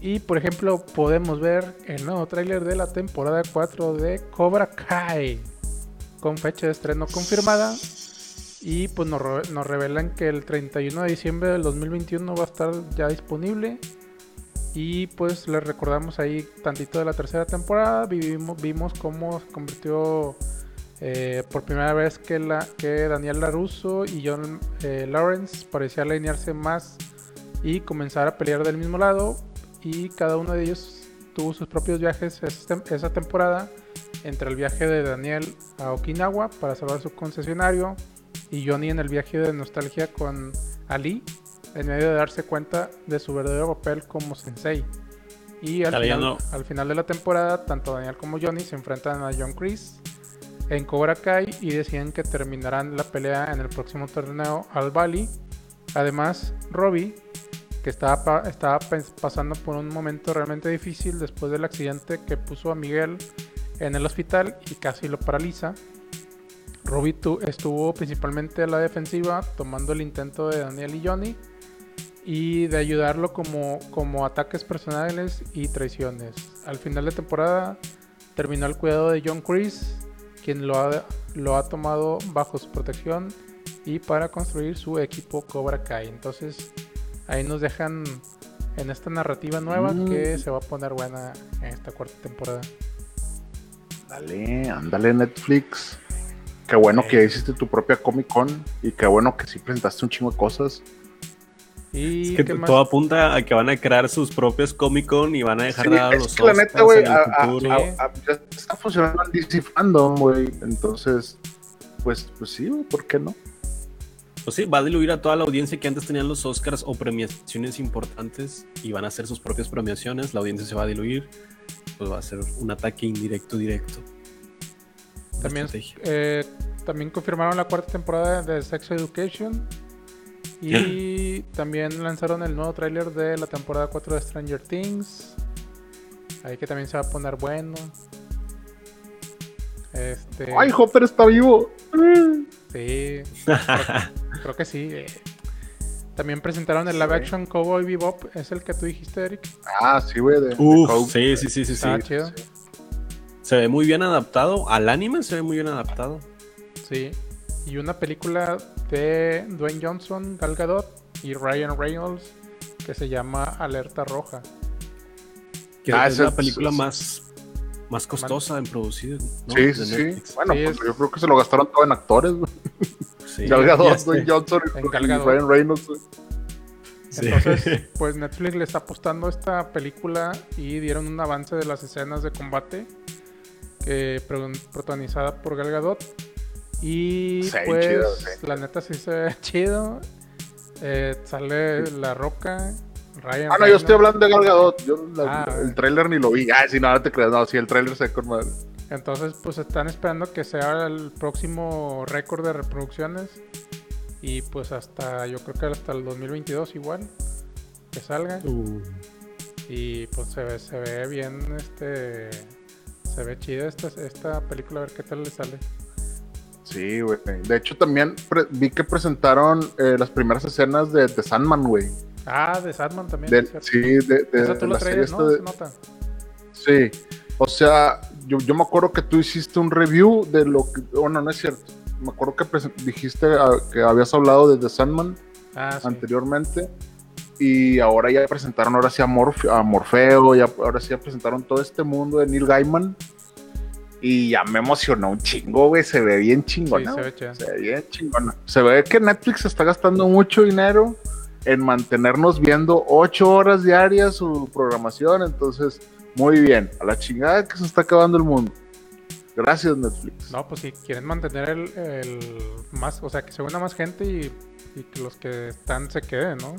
Y por ejemplo, podemos ver el nuevo tráiler de la temporada 4 de Cobra Kai, con fecha de estreno confirmada. Y pues nos, nos revelan que el 31 de diciembre del 2021 va a estar ya disponible. Y pues les recordamos ahí tantito de la tercera temporada. Vivimos, vimos cómo se convirtió eh, por primera vez que, la, que Daniel LaRusso y John eh, Lawrence parecían alinearse más y comenzar a pelear del mismo lado. Y cada uno de ellos tuvo sus propios viajes esa tem- esa temporada. Entre el viaje de Daniel a Okinawa para salvar su concesionario y Johnny en el viaje de nostalgia con Ali en medio de darse cuenta de su verdadero papel como sensei. Y al final, al final de la temporada, tanto Daniel como Johnny se enfrentan a John Chris en Cobra Kai y deciden que terminarán la pelea en el próximo torneo al Bali. Además, Robbie, que estaba, estaba pasando por un momento realmente difícil después del accidente que puso a Miguel en el hospital y casi lo paraliza. Robbie tu- estuvo principalmente a la defensiva, tomando el intento de Daniel y Johnny y de ayudarlo como, como ataques personales y traiciones. Al final de temporada terminó al cuidado de John Chris, quien lo ha, lo ha tomado bajo su protección y para construir su equipo Cobra Kai. Entonces ahí nos dejan en esta narrativa nueva Mm. que se va a poner buena en esta cuarta temporada. Dale, ándale Netflix. Qué bueno que hiciste tu propia Comic Con y qué bueno que sí presentaste un chingo de cosas. Y Es que todo apunta a que van a crear sus propios Comic Con y van a dejar Sí, de dar es los que la neta, güey, a- a- a- a- ya está funcionando el DC Fandom, güey. Entonces, pues, pues sí, güey, ¿por qué no? Pues sí, va a diluir a toda la audiencia que antes tenían los Oscars o premiaciones importantes y van a hacer sus propias premiaciones. La audiencia se va a diluir. Pues va a ser un ataque indirecto, directo. También, eh, también confirmaron la cuarta temporada de Sex Education. Y también lanzaron el nuevo tráiler de la temporada 4 de Stranger Things. Ahí que también se va a poner bueno. Este, ¡Ay, Hopper está vivo! sí, creo, que sí. eh. También presentaron el live action Cowboy Bebop. Es el que tú dijiste, Eric. Ah, sí, güey. sí, sí, sí, sí, sí. Chido. Se ve muy bien adaptado. Al anime se ve muy bien adaptado. Sí. Y una película de Dwayne Johnson, Gal Gadot y Ryan Reynolds que se llama Alerta Roja. Que Ah, es ese la es- película es- más, más costosa en producir. ¿no? Sí, sí, sí. Bueno, Sí, pues es- yo creo que se lo gastaron todo en actores, güey. Sí, Gal ya Gadot, sé. Dwayne Johnson y-. Ryan Reynolds. Sí. Entonces, pues Netflix le está apostando a esta película y dieron un avance de las escenas de combate que pro- protagonizada por Gal Gadot. Y Sí, pues chido, sí. la neta sí se ve chido. Eh, sale La Roca, Ryan Ah, no, yo estoy hablando de Gal Gadot. Yo la- Ah, el tráiler ni lo vi. Ah, sí, no, no te creas. No, sí, el tráiler se ve con madre. Entonces, pues están esperando que sea el próximo récord de reproducciones. Y pues hasta, yo creo que hasta el 2022 igual, que salga. Uh, Y pues se ve, se ve bien, este, se ve chida esta, esta película, a ver qué tal le sale. Sí, güey. De hecho, también vi que presentaron eh, las primeras escenas de, de Sandman, güey. Ah, de Sandman también. De- sí, de, de- Esa de tú la la serie esta ¿no? de- Se nota. Sí. O sea, yo, yo me acuerdo que tú hiciste un review de lo que. Bueno, no es cierto. Me acuerdo que dijiste ah, que habías hablado de The Sandman Ah, sí. anteriormente. Y ahora ya presentaron ahora sí a, Morfe- a Morfeo, ya, ahora sí ya presentaron todo este mundo de Neil Gaiman. Y ya me emocionó un chingo, güey. Se ve bien Sí, chingona. se güey. ve. Se ve bien chingona. Se ve que Netflix está gastando mucho dinero en mantenernos viendo ocho horas diarias su programación. Entonces, muy bien. A la chingada que se está acabando el mundo. Gracias, Netflix. No, pues si quieren mantener el, el más, o sea, que se una más gente y, y que los que están se queden, ¿no?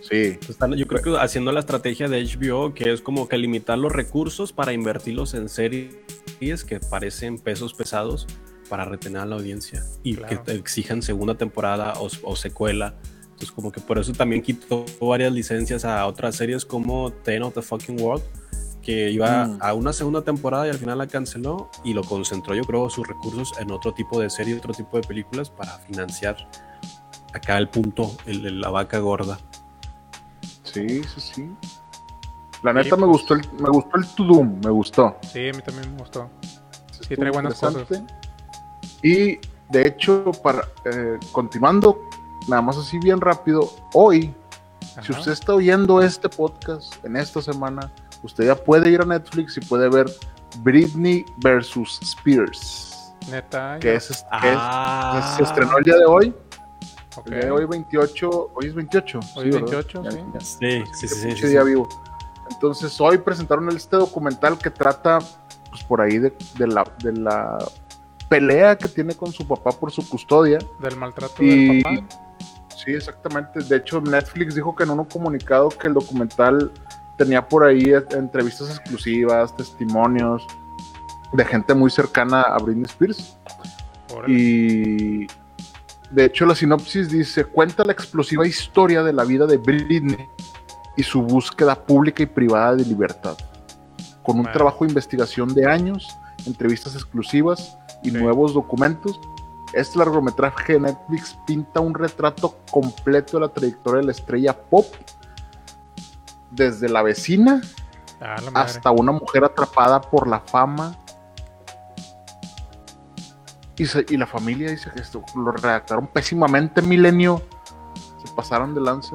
Sí. Están, yo creo que haciendo la estrategia de HBO, que es como que limitar los recursos para invertirlos en series que parecen pesos pesados para retener a la audiencia y Claro. que te exijan segunda temporada o, o secuela. Entonces, como que por eso también quitó varias licencias a otras series como Ten of the Fucking World, que iba Mm. a una segunda temporada y al final la canceló y lo concentró, yo creo, sus recursos en otro tipo de serie, otro tipo de películas para financiar acá el punto, el, el- la vaca gorda. Sí, sí, sí. La Sí, neta me pues. gustó el, me gustó el To Doom, me gustó. Sí, a mí también me gustó. Sí, trae buenas interesante. Y de hecho, para eh, continuando, nada más así bien rápido, hoy, si usted está oyendo este podcast en esta semana, usted ya puede ir a Netflix y puede ver Britney versus Spears, Neta, que es, que es- Ah. se estrenó el día de hoy. ok. El día de hoy 28, hoy es 28. Hoy sí, ¿verdad? 28, Ya- sí. ya- Sí, sí, sí, sí, día sí. vivo. Entonces hoy presentaron este documental que trata, pues por ahí de, de la, de la pelea que tiene con su papá por su custodia. Del maltrato Y del papá. sí, exactamente. De hecho, Netflix dijo que en un comunicado que el documental tenía por ahí entrevistas exclusivas, testimonios de gente muy cercana a Britney Spears. Órale. Y de hecho la sinopsis dice, cuenta la explosiva historia de la vida de Britney y su búsqueda pública y privada de libertad. Con un trabajo de investigación de años, entrevistas exclusivas y Sí. nuevos documentos, este largometraje de Netflix pinta un retrato completo de la trayectoria de la estrella pop, desde la vecina Ah, la hasta una mujer atrapada por la fama. Y, se- y la familia dice que esto lo redactaron pésimamente, Milenio. Se pasaron de lanza.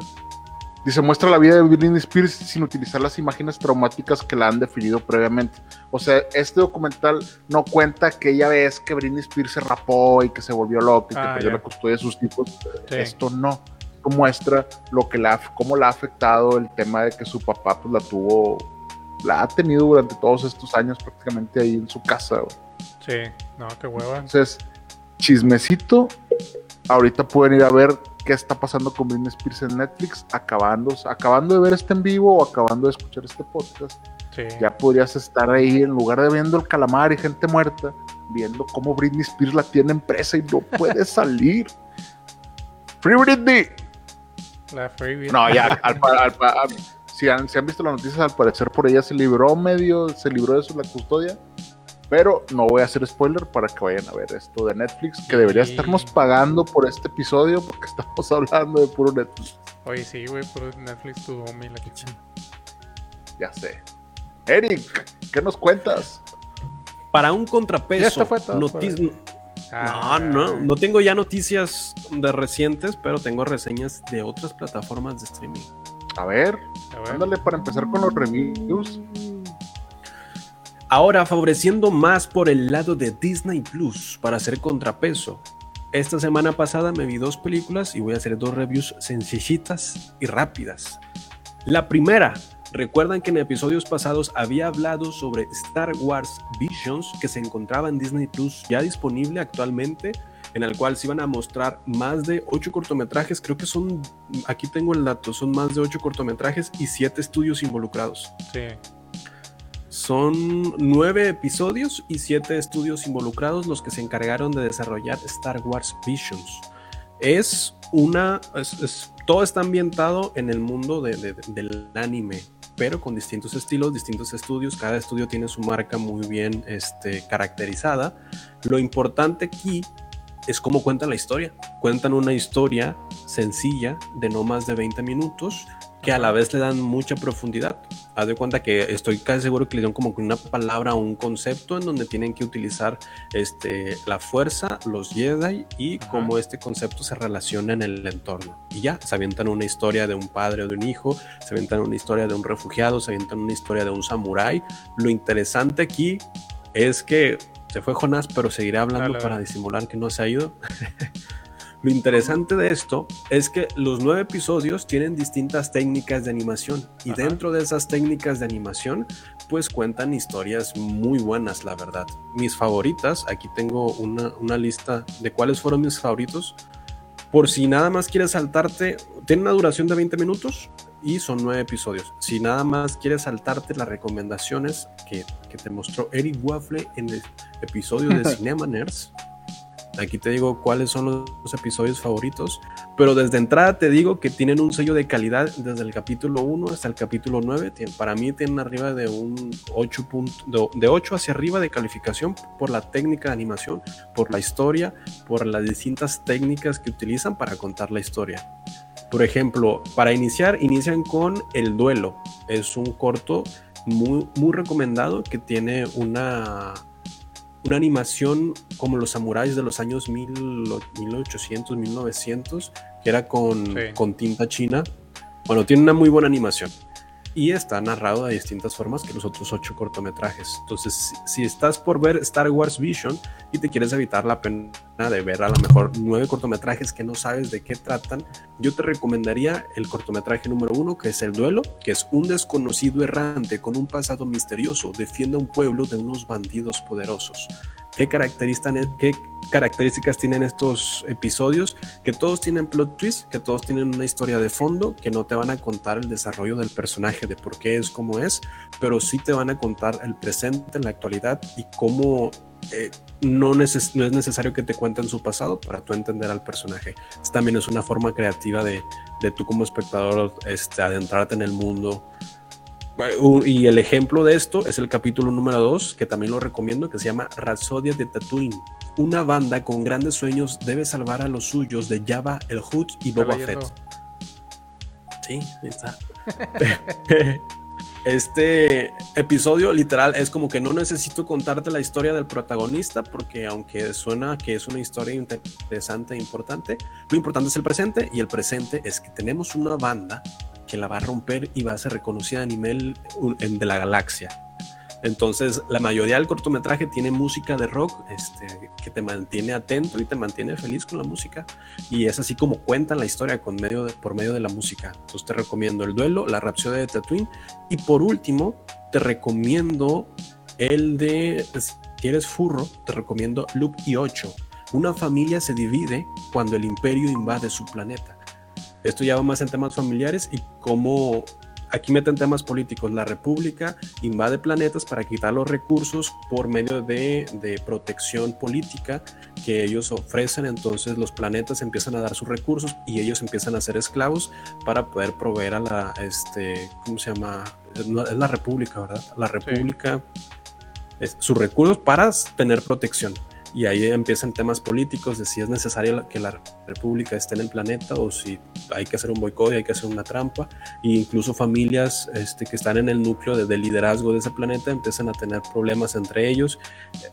Dice, muestra la vida de Britney Spears sin utilizar las imágenes traumáticas que la han definido previamente. O sea, este documental no cuenta aquella vez que Britney Spears se rapó y que se volvió loca y que Ah, perdió ya. la custodia de sus hijos. Sí. Esto no. Esto muestra lo que la, cómo la ha afectado el tema de que su papá pues la tuvo, la ha tenido durante todos estos años prácticamente ahí en su casa. güey. Sí, no, qué hueva. Entonces, chismecito, ahorita pueden ir a ver qué está pasando con Britney Spears en Netflix, acabando, acabando de ver este en vivo o acabando de escuchar este podcast. Sí. Ya podrías estar ahí en lugar de viendo el calamar y gente muerta, viendo cómo Britney Spears la tiene en presa y no puede salir. Free Britney. La Free No, ya, al, al al- si, han, si han visto las noticias, al parecer por ella se libró medio, se libró de eso la custodia. Pero no voy a hacer spoiler para que vayan a ver esto de Netflix, que debería Sí. estarnos pagando por este episodio porque estamos hablando de puro Netflix. Oye, sí, güey, por Netflix tu y la chicha. Ya sé. Eric, ¿qué nos cuentas? Para un Ya contrapeso, esto fue todo, notis- Ah, no, no, no tengo ya noticias de recientes, pero tengo reseñas de otras plataformas de streaming. A ver, A ver. ándale para empezar con los reviews. Ahora favoreciendo más por el lado de Disney Plus para hacer contrapeso. Esta semana pasada me vi dos películas y voy a hacer dos reviews sencillitas y rápidas. La primera, recuerdan que en episodios pasados había hablado sobre Star Wars Visions que se encontraba en Disney Plus ya disponible actualmente, en el cual se iban a mostrar más de ocho cortometrajes, creo que son, aquí tengo el dato, son más de ocho cortometrajes y siete estudios involucrados. Sí. Son nueve episodios y siete estudios involucrados los que se encargaron de desarrollar Star Wars Visions. Es una. es- es- todo está ambientado en el mundo de- de- del anime, pero con distintos estilos, distintos estudios. Cada estudio tiene su marca muy bien este, caracterizada. Lo importante aquí es cómo cuentan la historia. Cuentan una historia sencilla de no más de 20 minutos que a la vez le dan mucha profundidad. Haz de cuenta que estoy casi seguro que le dieron como que una palabra o un concepto en donde tienen que utilizar este, la fuerza, los Jedi y Ajá. cómo este concepto se relaciona en el entorno. Y ya, se avientan una historia de un padre o de un hijo, se avientan una historia de un refugiado, se avientan una historia de un samurái. Lo interesante aquí es que se fue Jonás, pero seguirá hablando Dale, para disimular que no se ha ido. Lo interesante de esto es que los nueve episodios tienen distintas técnicas de animación y Ajá. dentro de esas técnicas de animación pues cuentan historias muy buenas, la verdad. Mis favoritas, aquí tengo una, una lista de cuáles fueron mis favoritos. Por si nada más quieres saltarte, tiene una duración de 20 minutos y son nueve episodios. Si nada más quieres saltarte las recomendaciones que, que te mostró Eric Waffle en el episodio de Cinema Nerds, Aquí te digo cuáles son los episodios favoritos, pero desde entrada te digo que tienen un sello de calidad desde el capítulo 1 hasta el capítulo 9. Para mí tienen arriba de un 8 de 8 hacia arriba de calificación por la técnica de animación, por la historia, por las distintas técnicas que utilizan para contar la historia. Por ejemplo, para iniciar, inician con El Duelo. Es un corto muy, muy recomendado que tiene una una animación como los samuráis de los años 1800, 1900, que era con, con tinta china. Bueno, tiene una muy buena animación y está narrado de distintas formas que los otros ocho cortometrajes. Entonces, si, estás por ver Star Wars Vision y te quieres evitar la pena de ver a lo mejor nueve cortometrajes que no sabes de qué tratan, yo te recomendaría el cortometraje número uno, que es El Duelo, que es un desconocido errante con un pasado misterioso defiende a un pueblo de unos bandidos poderosos. ¿Qué, ¿Qué características tienen estos episodios? Que todos tienen plot twist, que todos tienen una historia de fondo, que no te van a contar el desarrollo del personaje, de por qué es como es, pero sí te van a contar el presente, la actualidad y cómo eh, no, no, es necesario que te cuenten su pasado para tú entender al personaje. también es una forma creativa de, de tú como espectador este, adentrarte en el mundo y el ejemplo de esto es el capítulo número 2, que también lo recomiendo, que se llama Rapsodia de Tatooine. Una banda con grandes sueños debe salvar a los suyos de Java, el Hood y Boba Fett. Sí, ahí está. este episodio literal es como que no necesito contarte la historia del protagonista porque aunque suena que es una historia interesante e importante, lo importante es el presente y el presente es que tenemos una banda que la va a romper y va a ser reconocida a nivel de la galaxia. Entonces, la mayoría del cortometraje tiene música de rock este, que te mantiene atento y te mantiene feliz con la música. Y es así como cuentan la historia con medio por medio de la música. Entonces, te recomiendo El Duelo, La Rapsodia de Tatooine. Y por último, te recomiendo el de, si eres furro, te recomiendo Loop y 8. Una familia se divide cuando el imperio invade su planeta. Esto ya va más en temas familiares y cómo aquí meten temas políticos. La República invade planetas para quitar los recursos por medio de, de, protección política que ellos ofrecen. Entonces los planetas empiezan a dar sus recursos y ellos empiezan a ser esclavos para poder proveer a la, este, ¿cómo se llama? Es la República, ¿verdad? La República, es, sus recursos para tener protección y ahí empiezan temas políticos de si es necesario que la república esté en el planeta o si hay que hacer un boicot y hay que hacer una trampa. E incluso familias este, que están en el núcleo de, liderazgo de ese planeta empiezan a tener problemas entre ellos.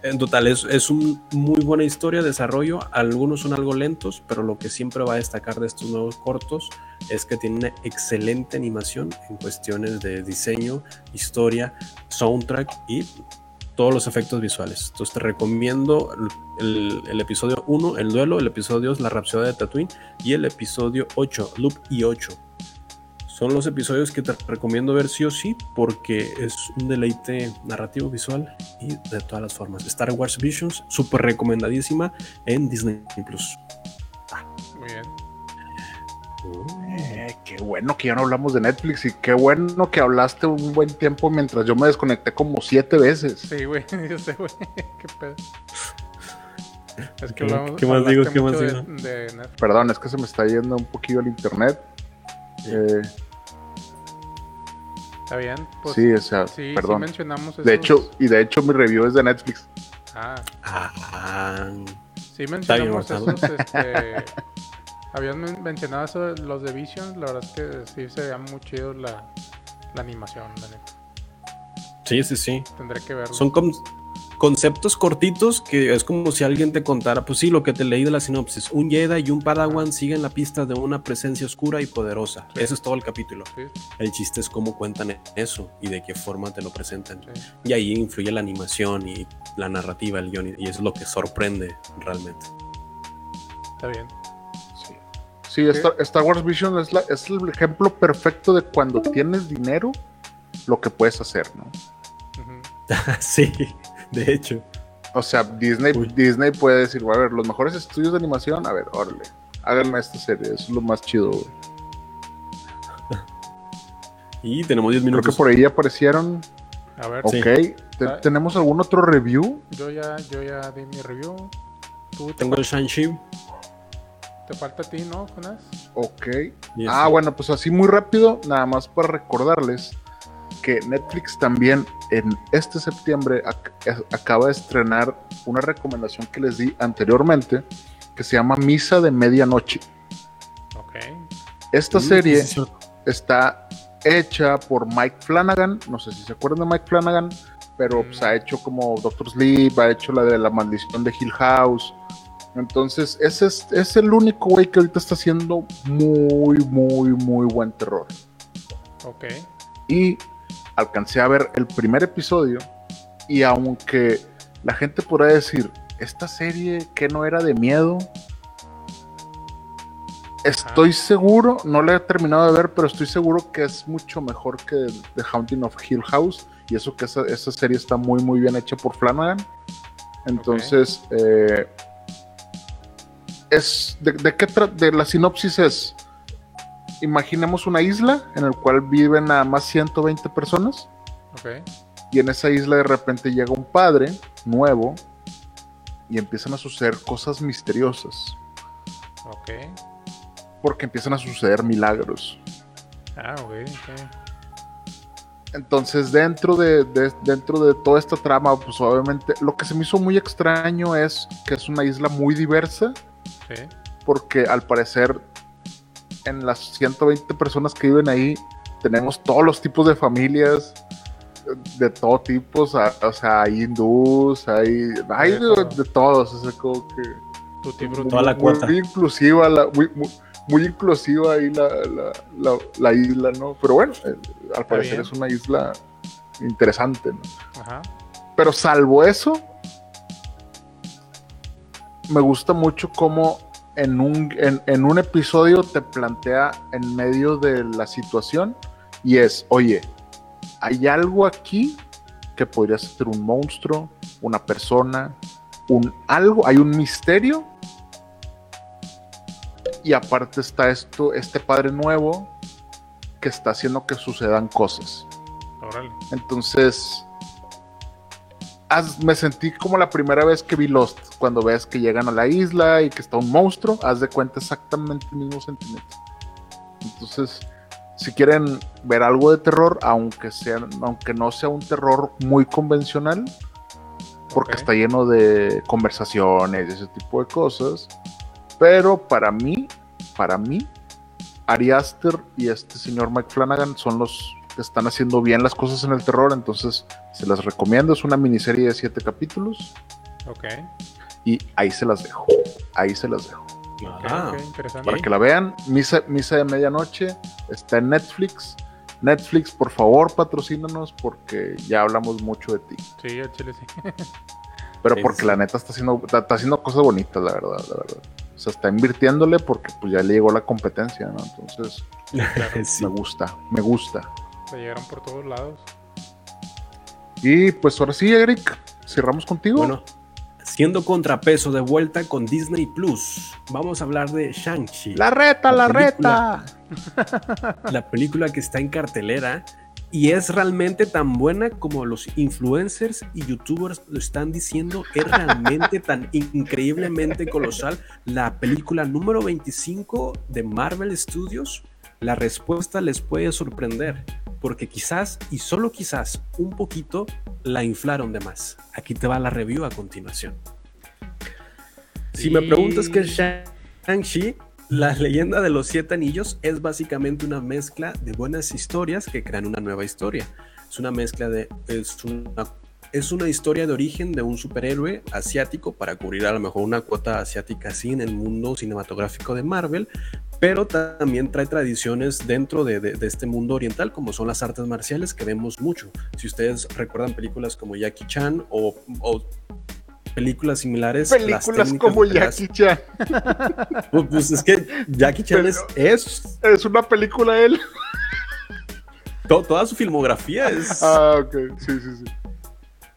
En total es, es una muy buena historia de desarrollo. Algunos son algo lentos pero lo que siempre va a destacar de estos nuevos cortos es que tiene una excelente animación en cuestiones de diseño historia soundtrack y todos los efectos visuales. Entonces te recomiendo el, episodio 1, el duelo, el episodio 2, la rapsodia de Tatooine y el episodio 8, Loop y 8. Son los episodios que te recomiendo ver sí o sí porque es un deleite narrativo visual y de todas las formas. Star Wars Visions, súper recomendadísima en Disney Plus. Muy bien. Eh, qué bueno que ya no hablamos de Netflix y qué bueno que hablaste un buen tiempo mientras yo me desconecté como siete veces. Sí, güey, yo sé, güey, qué pedo. Es que hablamos, ¿Qué más digo? ¿Qué más digo? Perdón, es que se me está yendo un poquillo el internet. Eh, está bien. Pues, sí, o sea, sí, perdón. Sí mencionamos De hecho, y de hecho mi review es de Netflix. Ah. ah sí mencionamos esos, este, habían mencionado eso los de Vision, la verdad es que sí se veía muy chido la, animación, la neta. Sí, sí, sí. Tendré que verlo. Son conceptos cortitos que es como si alguien te contara, pues sí, lo que te leí de la sinopsis. Un Jedi y un Padawan siguen la pista de una presencia oscura y poderosa. Eso es todo el capítulo. El chiste es cómo cuentan eso y de qué forma te lo presentan. Y ahí influye la animación y la narrativa, el guion, y eso es lo que sorprende realmente. Está bien. Sí, Star, Wars Vision es, es el ejemplo perfecto de cuando tienes dinero, lo que puedes hacer, ¿no? sí, de hecho. O sea, Disney, Uy. Disney puede decir, a ver, los mejores estudios de animación, a ver, órale, háganme esta serie, eso es lo más chido, güey. Y tenemos 10 Creo minutos. que por ahí aparecieron, A ver, ok. Sí. ¿Te- Ah. ¿Tenemos algún otro review? yo ya, yo ya di mi review. Tú te, Tengo el Shang-Chi. Te falta a ti, ¿no, Jonas? Ok. Ah, bueno, pues así muy rápido, nada más para recordarles que Netflix también en este septiembre ac- acaba de estrenar una recomendación que les di anteriormente, que se llama Misa de Medianoche. Ok. Esta sí, serie sí, está hecha por Mike Flanagan, no sé si se acuerdan de Mike Flanagan, pero pues, Mm. ha hecho como Doctor Sleep, ha hecho la de la maldición de Hill House. Entonces, ese es, es el único güey que ahorita está haciendo muy, muy, muy buen terror. Ok. Y alcancé a ver el primer episodio y aunque la gente podrá decir, esta serie que no era de miedo, estoy seguro, no la he terminado de ver, pero estoy seguro que es mucho mejor que The Haunting of Hill House y eso que esa, esa serie está muy muy bien hecha por Flanagan. Entonces, eh, es de, de qué tra- de la sinopsis es imaginemos una isla en la cual viven nada más 120 personas Ok. y en esa isla de repente llega un padre nuevo y empiezan a suceder cosas misteriosas Ok. porque empiezan a suceder milagros. Ah, ok. ok. Entonces dentro de, de- dentro de toda esta trama, pues obviamente lo que se me hizo muy extraño es que es una isla muy diversa Sí. porque al parecer en las 120 personas que viven ahí tenemos todos los tipos de familias de todo tipo, o sea, o sea, hay hindús, hay, hay De de, todo. de todos, o sea, como que Tutti muy. Toda la cuota. muy inclusiva, la- muy, muy, muy inclusiva ahí la, la, la- la isla, ¿no? Pero bueno, eh, al parecer bien. es una isla interesante, ¿no? Ajá. Pero salvo eso, me gusta mucho cómo en un, en, en un episodio te plantea en medio de la situación y es, oye, hay algo aquí que podría ser un monstruo, una persona, un algo, hay un misterio. Y aparte está esto, este padre nuevo que está haciendo que sucedan cosas. Órale. Entonces, haz- me sentí como la primera vez que vi Lost, cuando ves que llegan a la isla y que está un monstruo, haz de cuenta exactamente el mismo sentimiento. Entonces, si quieren ver algo de terror, aunque, sea, aunque no sea un terror muy convencional, porque Ok. está lleno de conversaciones y ese tipo de cosas, pero para mí, para mí, Ari Aster y este señor Mike Flanagan son los están haciendo bien las cosas en el terror, entonces se las recomiendo. Es una miniserie de siete capítulos Ok. y ahí se las dejo. Ahí se las dejo. Ah, ok, interesante. Para que la vean, Misa, Misa de Medianoche está en Netflix. Netflix, por favor, patrocínanos porque ya hablamos mucho de ti. Sí, el chile sí. Pero Sí, porque sí. la neta está haciendo, está, está haciendo cosas bonitas, la verdad, la verdad. O sea, está invirtiéndole porque pues ya le llegó la competencia, ¿no? Entonces, Sí. me gusta, me gusta. Se llegaron por todos lados. Y pues ahora sí, Eric, cerramos contigo. Bueno, siendo contrapeso de vuelta con Disney Plus, vamos a hablar de Shang-Chi. la reta, la, la película. reta. la película que está en cartelera y es realmente tan buena como los influencers y youtubers lo están diciendo. Es realmente tan increíblemente colosal. La película número 25 de Marvel Studios, la respuesta les puede sorprender porque quizás y solo quizás un poquito la inflaron de más. Aquí te va la review a continuación. Si me preguntas qué es Shang-Chi, la leyenda de los siete anillos es básicamente una mezcla de buenas historias que crean una nueva historia. Es una mezcla de. Es una, es una historia de origen de un superhéroe asiático para cubrir a lo mejor una cuota asiática así en el mundo cinematográfico de Marvel, pero también trae tradiciones dentro de, de- de este mundo oriental, como son las artes marciales, que vemos mucho. Si ustedes recuerdan películas como Jackie Chan o, o películas similares, las Películas como Jackie Chan. pues, pues es que Jackie Chan es, es- Es una película él. to- toda su filmografía es Ah, ok. Sí, sí, sí.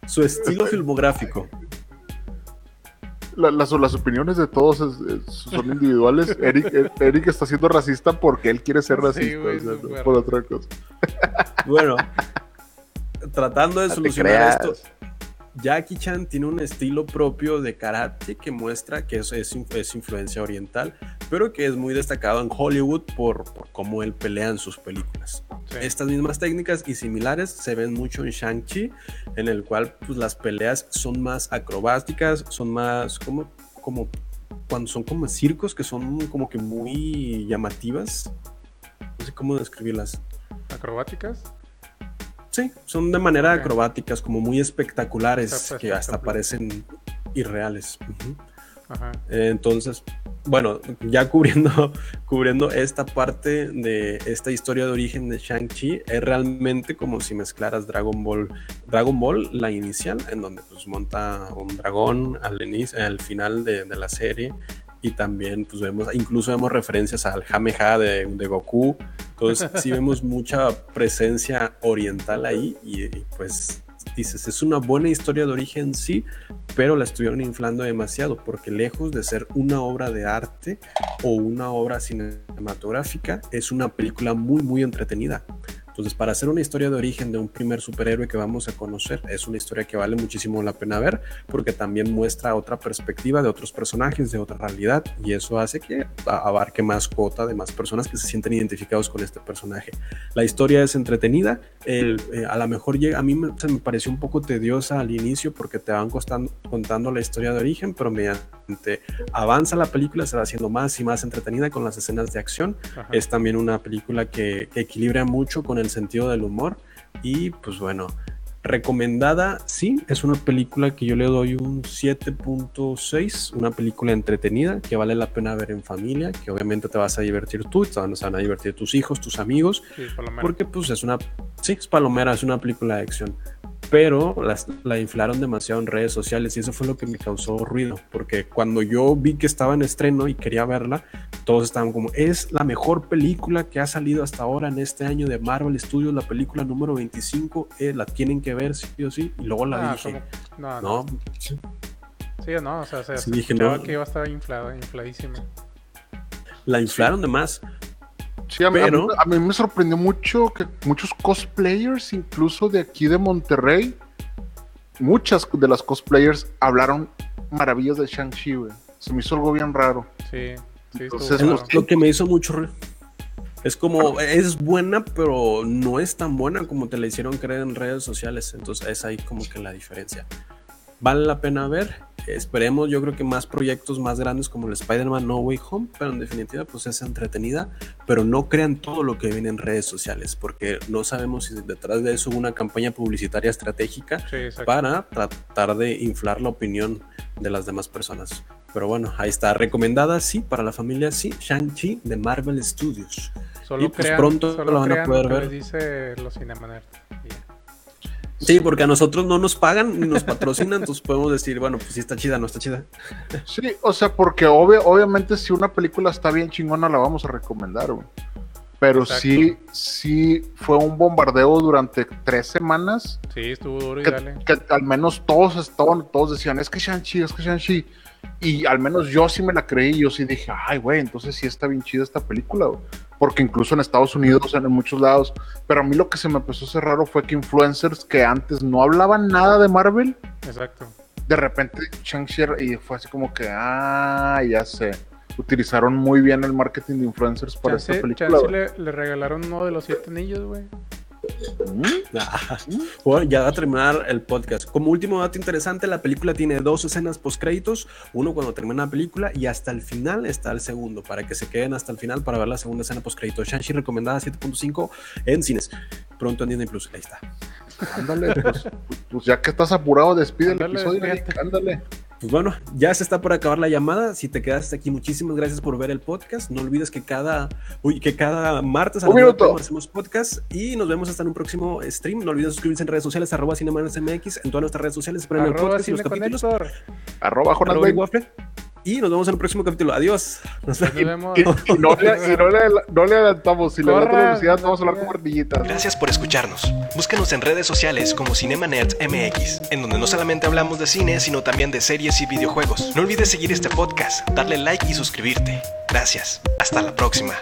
Su estilo filmográfico. La- las, las opiniones de todos es- es- son individuales. Eric, eh, Eric está siendo racista porque él quiere ser Sí, racista, güey, o sea, no súper. por otra cosa. Bueno, tratando de No solucionar esto, Jackie Chan tiene un estilo propio de karate que muestra que es, es, in- es influencia oriental, pero que es muy destacado en Hollywood por, por cómo él pelea en sus películas. Sí. Estas mismas técnicas y similares se ven mucho en Shang-Chi, en el cual pues, las peleas son más acrobáticas, son más como, como cuando son como circos que son como que muy llamativas. No sé cómo describirlas. ¿Acrobáticas? Sí, son de manera Ok. acrobáticas, como muy espectaculares, Está que hasta espectacular. parecen irreales. Ajá. Entonces, bueno, ya cubriendo, cubriendo esta parte de esta historia de origen de Shang-Chi, es realmente como si mezclaras Dragon Ball, Dragon Ball, la inicial, en donde pues monta un dragón al, inicio, al final de, de la serie. Y también, pues vemos, incluso vemos referencias al Jameha de, de Goku. Entonces, sí vemos mucha presencia oriental ahí. Y, y, pues dices, es una buena historia de origen, sí, pero la estuvieron inflando demasiado, porque lejos de ser una obra de arte o una obra cinematográfica, es una película muy, muy entretenida. Entonces, para hacer una historia de origen de un primer superhéroe que vamos a conocer, es una historia que vale muchísimo la pena ver, porque también muestra otra perspectiva de otros personajes, de otra realidad, y eso hace que abarque más cuota de más personas que se sienten identificados con este personaje. La historia es entretenida, el- eh, a lo mejor llega, a mí me, se me pareció un poco tediosa al inicio porque te van costando- contando la historia de origen, pero avanza la película se va haciendo más y más entretenida con las escenas de acción. Ajá. Es también una película que, que equilibra mucho con el sentido del humor y pues bueno, recomendada, sí, es una película que yo le doy un 7.6, una película entretenida que vale la pena ver en familia, que obviamente te vas a divertir tú, te van, a divertir tus hijos, tus amigos, Sí, porque pues es una, sí, es palomera, es una película de acción. Pero las- la inflaron demasiado en redes sociales y eso fue lo que me causó ruido, porque cuando yo vi que estaba en estreno y quería verla, todos estaban como, es la mejor película que ha salido hasta ahora en este año de Marvel Studios, la película número 25, eh, la tienen que ver sí o sí, y luego la Ah, dije. No, no. no, Sí, no, o sea, se, Sí, se dije, no. que iba a estar inflada, infladísima. la inflaron de más. Sí, a, mí- a Pero- mí, a mí me sorprendió mucho que muchos cosplayers, incluso de aquí de Monterrey, muchas de las cosplayers hablaron maravillas de Shang-Chi, güey. Se me hizo algo bien raro. Sí, sí, Entonces, lo, lo que me hizo mucho. Es como, es buena, pero no es tan buena como te la hicieron creer en redes sociales. Entonces es ahí como que la diferencia. Vale la pena ver. Esperemos, yo creo que más proyectos más grandes como el Spider-Man No Way Home, pero en definitiva pues es entretenida, pero no crean todo lo que viene en redes sociales, porque no sabemos si detrás de eso hubo una campaña publicitaria estratégica Sí, para tratar de inflar la opinión de las demás personas. Pero bueno, ahí está, recomendada sí, para la familia sí, Shang-Chi de Marvel Studios. Solo y pues crean, pronto solo lo van a poder lo que ver. les dice los. Sí, porque a nosotros no nos pagan ni nos patrocinan, entonces podemos decir, bueno, pues sí está chida, no está chida. Sí, o sea, porque obvia- obviamente si una película está bien chingona la vamos a recomendar, güey. Pero Exacto. sí, sí fue un bombardeo durante tres semanas Sí, estuvo duro y que, dale. que al menos todos estaban, todos decían, es que Shang-Chi, es que Shang-Chi. Y al menos yo sí me la creí, yo sí dije, ay, güey, entonces sí está bien chida esta película, güey. Porque incluso en Estados Unidos, en muchos lados. Pero a mí lo que se me empezó a hacer raro fue que influencers que antes no hablaban nada de Marvel, Exacto. de repente Shang-Chi y fue así como que, ah, ya sé. Utilizaron muy bien el marketing de influencers para Chance, esta película. chance le, le regalaron uno de los siete anillos, güey. Mm, Bueno, ya va a terminar el podcast. Como último dato interesante, la película tiene dos escenas postcréditos, uno cuando termina la película y hasta el final está el segundo, para que se queden hasta el final para ver la segunda escena postcrédito. Shang-Chi recomendada 7.5 en cines. Pronto en Disney Plus, ahí está. Ándale, pues, pues ya que estás apurado, despide el episodio, ándale. Pues bueno, ya se está por acabar la llamada. Si te quedaste aquí, muchísimas gracias por ver el podcast. No olvides que cada, uy, que cada martes a minuto. Hacemos podcast y nos vemos hasta en un próximo stream. No olvides suscribirse en redes sociales, arroba CinemaNersMX, en todas nuestras redes sociales. Esperen el Arroba podcast y los capítulos. Arroba Arroba. Waffle. Y nos vemos en el próximo capítulo. Adiós. Nos vemos. Y, y no, le, y no, le, no le adelantamos. Si le Corra, da otra velocidad, vamos a hablar como ardillitas. Gracias por escucharnos. Búscanos en redes sociales como Cinema Nerds MX, en donde no solamente hablamos de cine, sino también de series y videojuegos. No olvides seguir este podcast, darle like y suscribirte. Gracias. Hasta la próxima.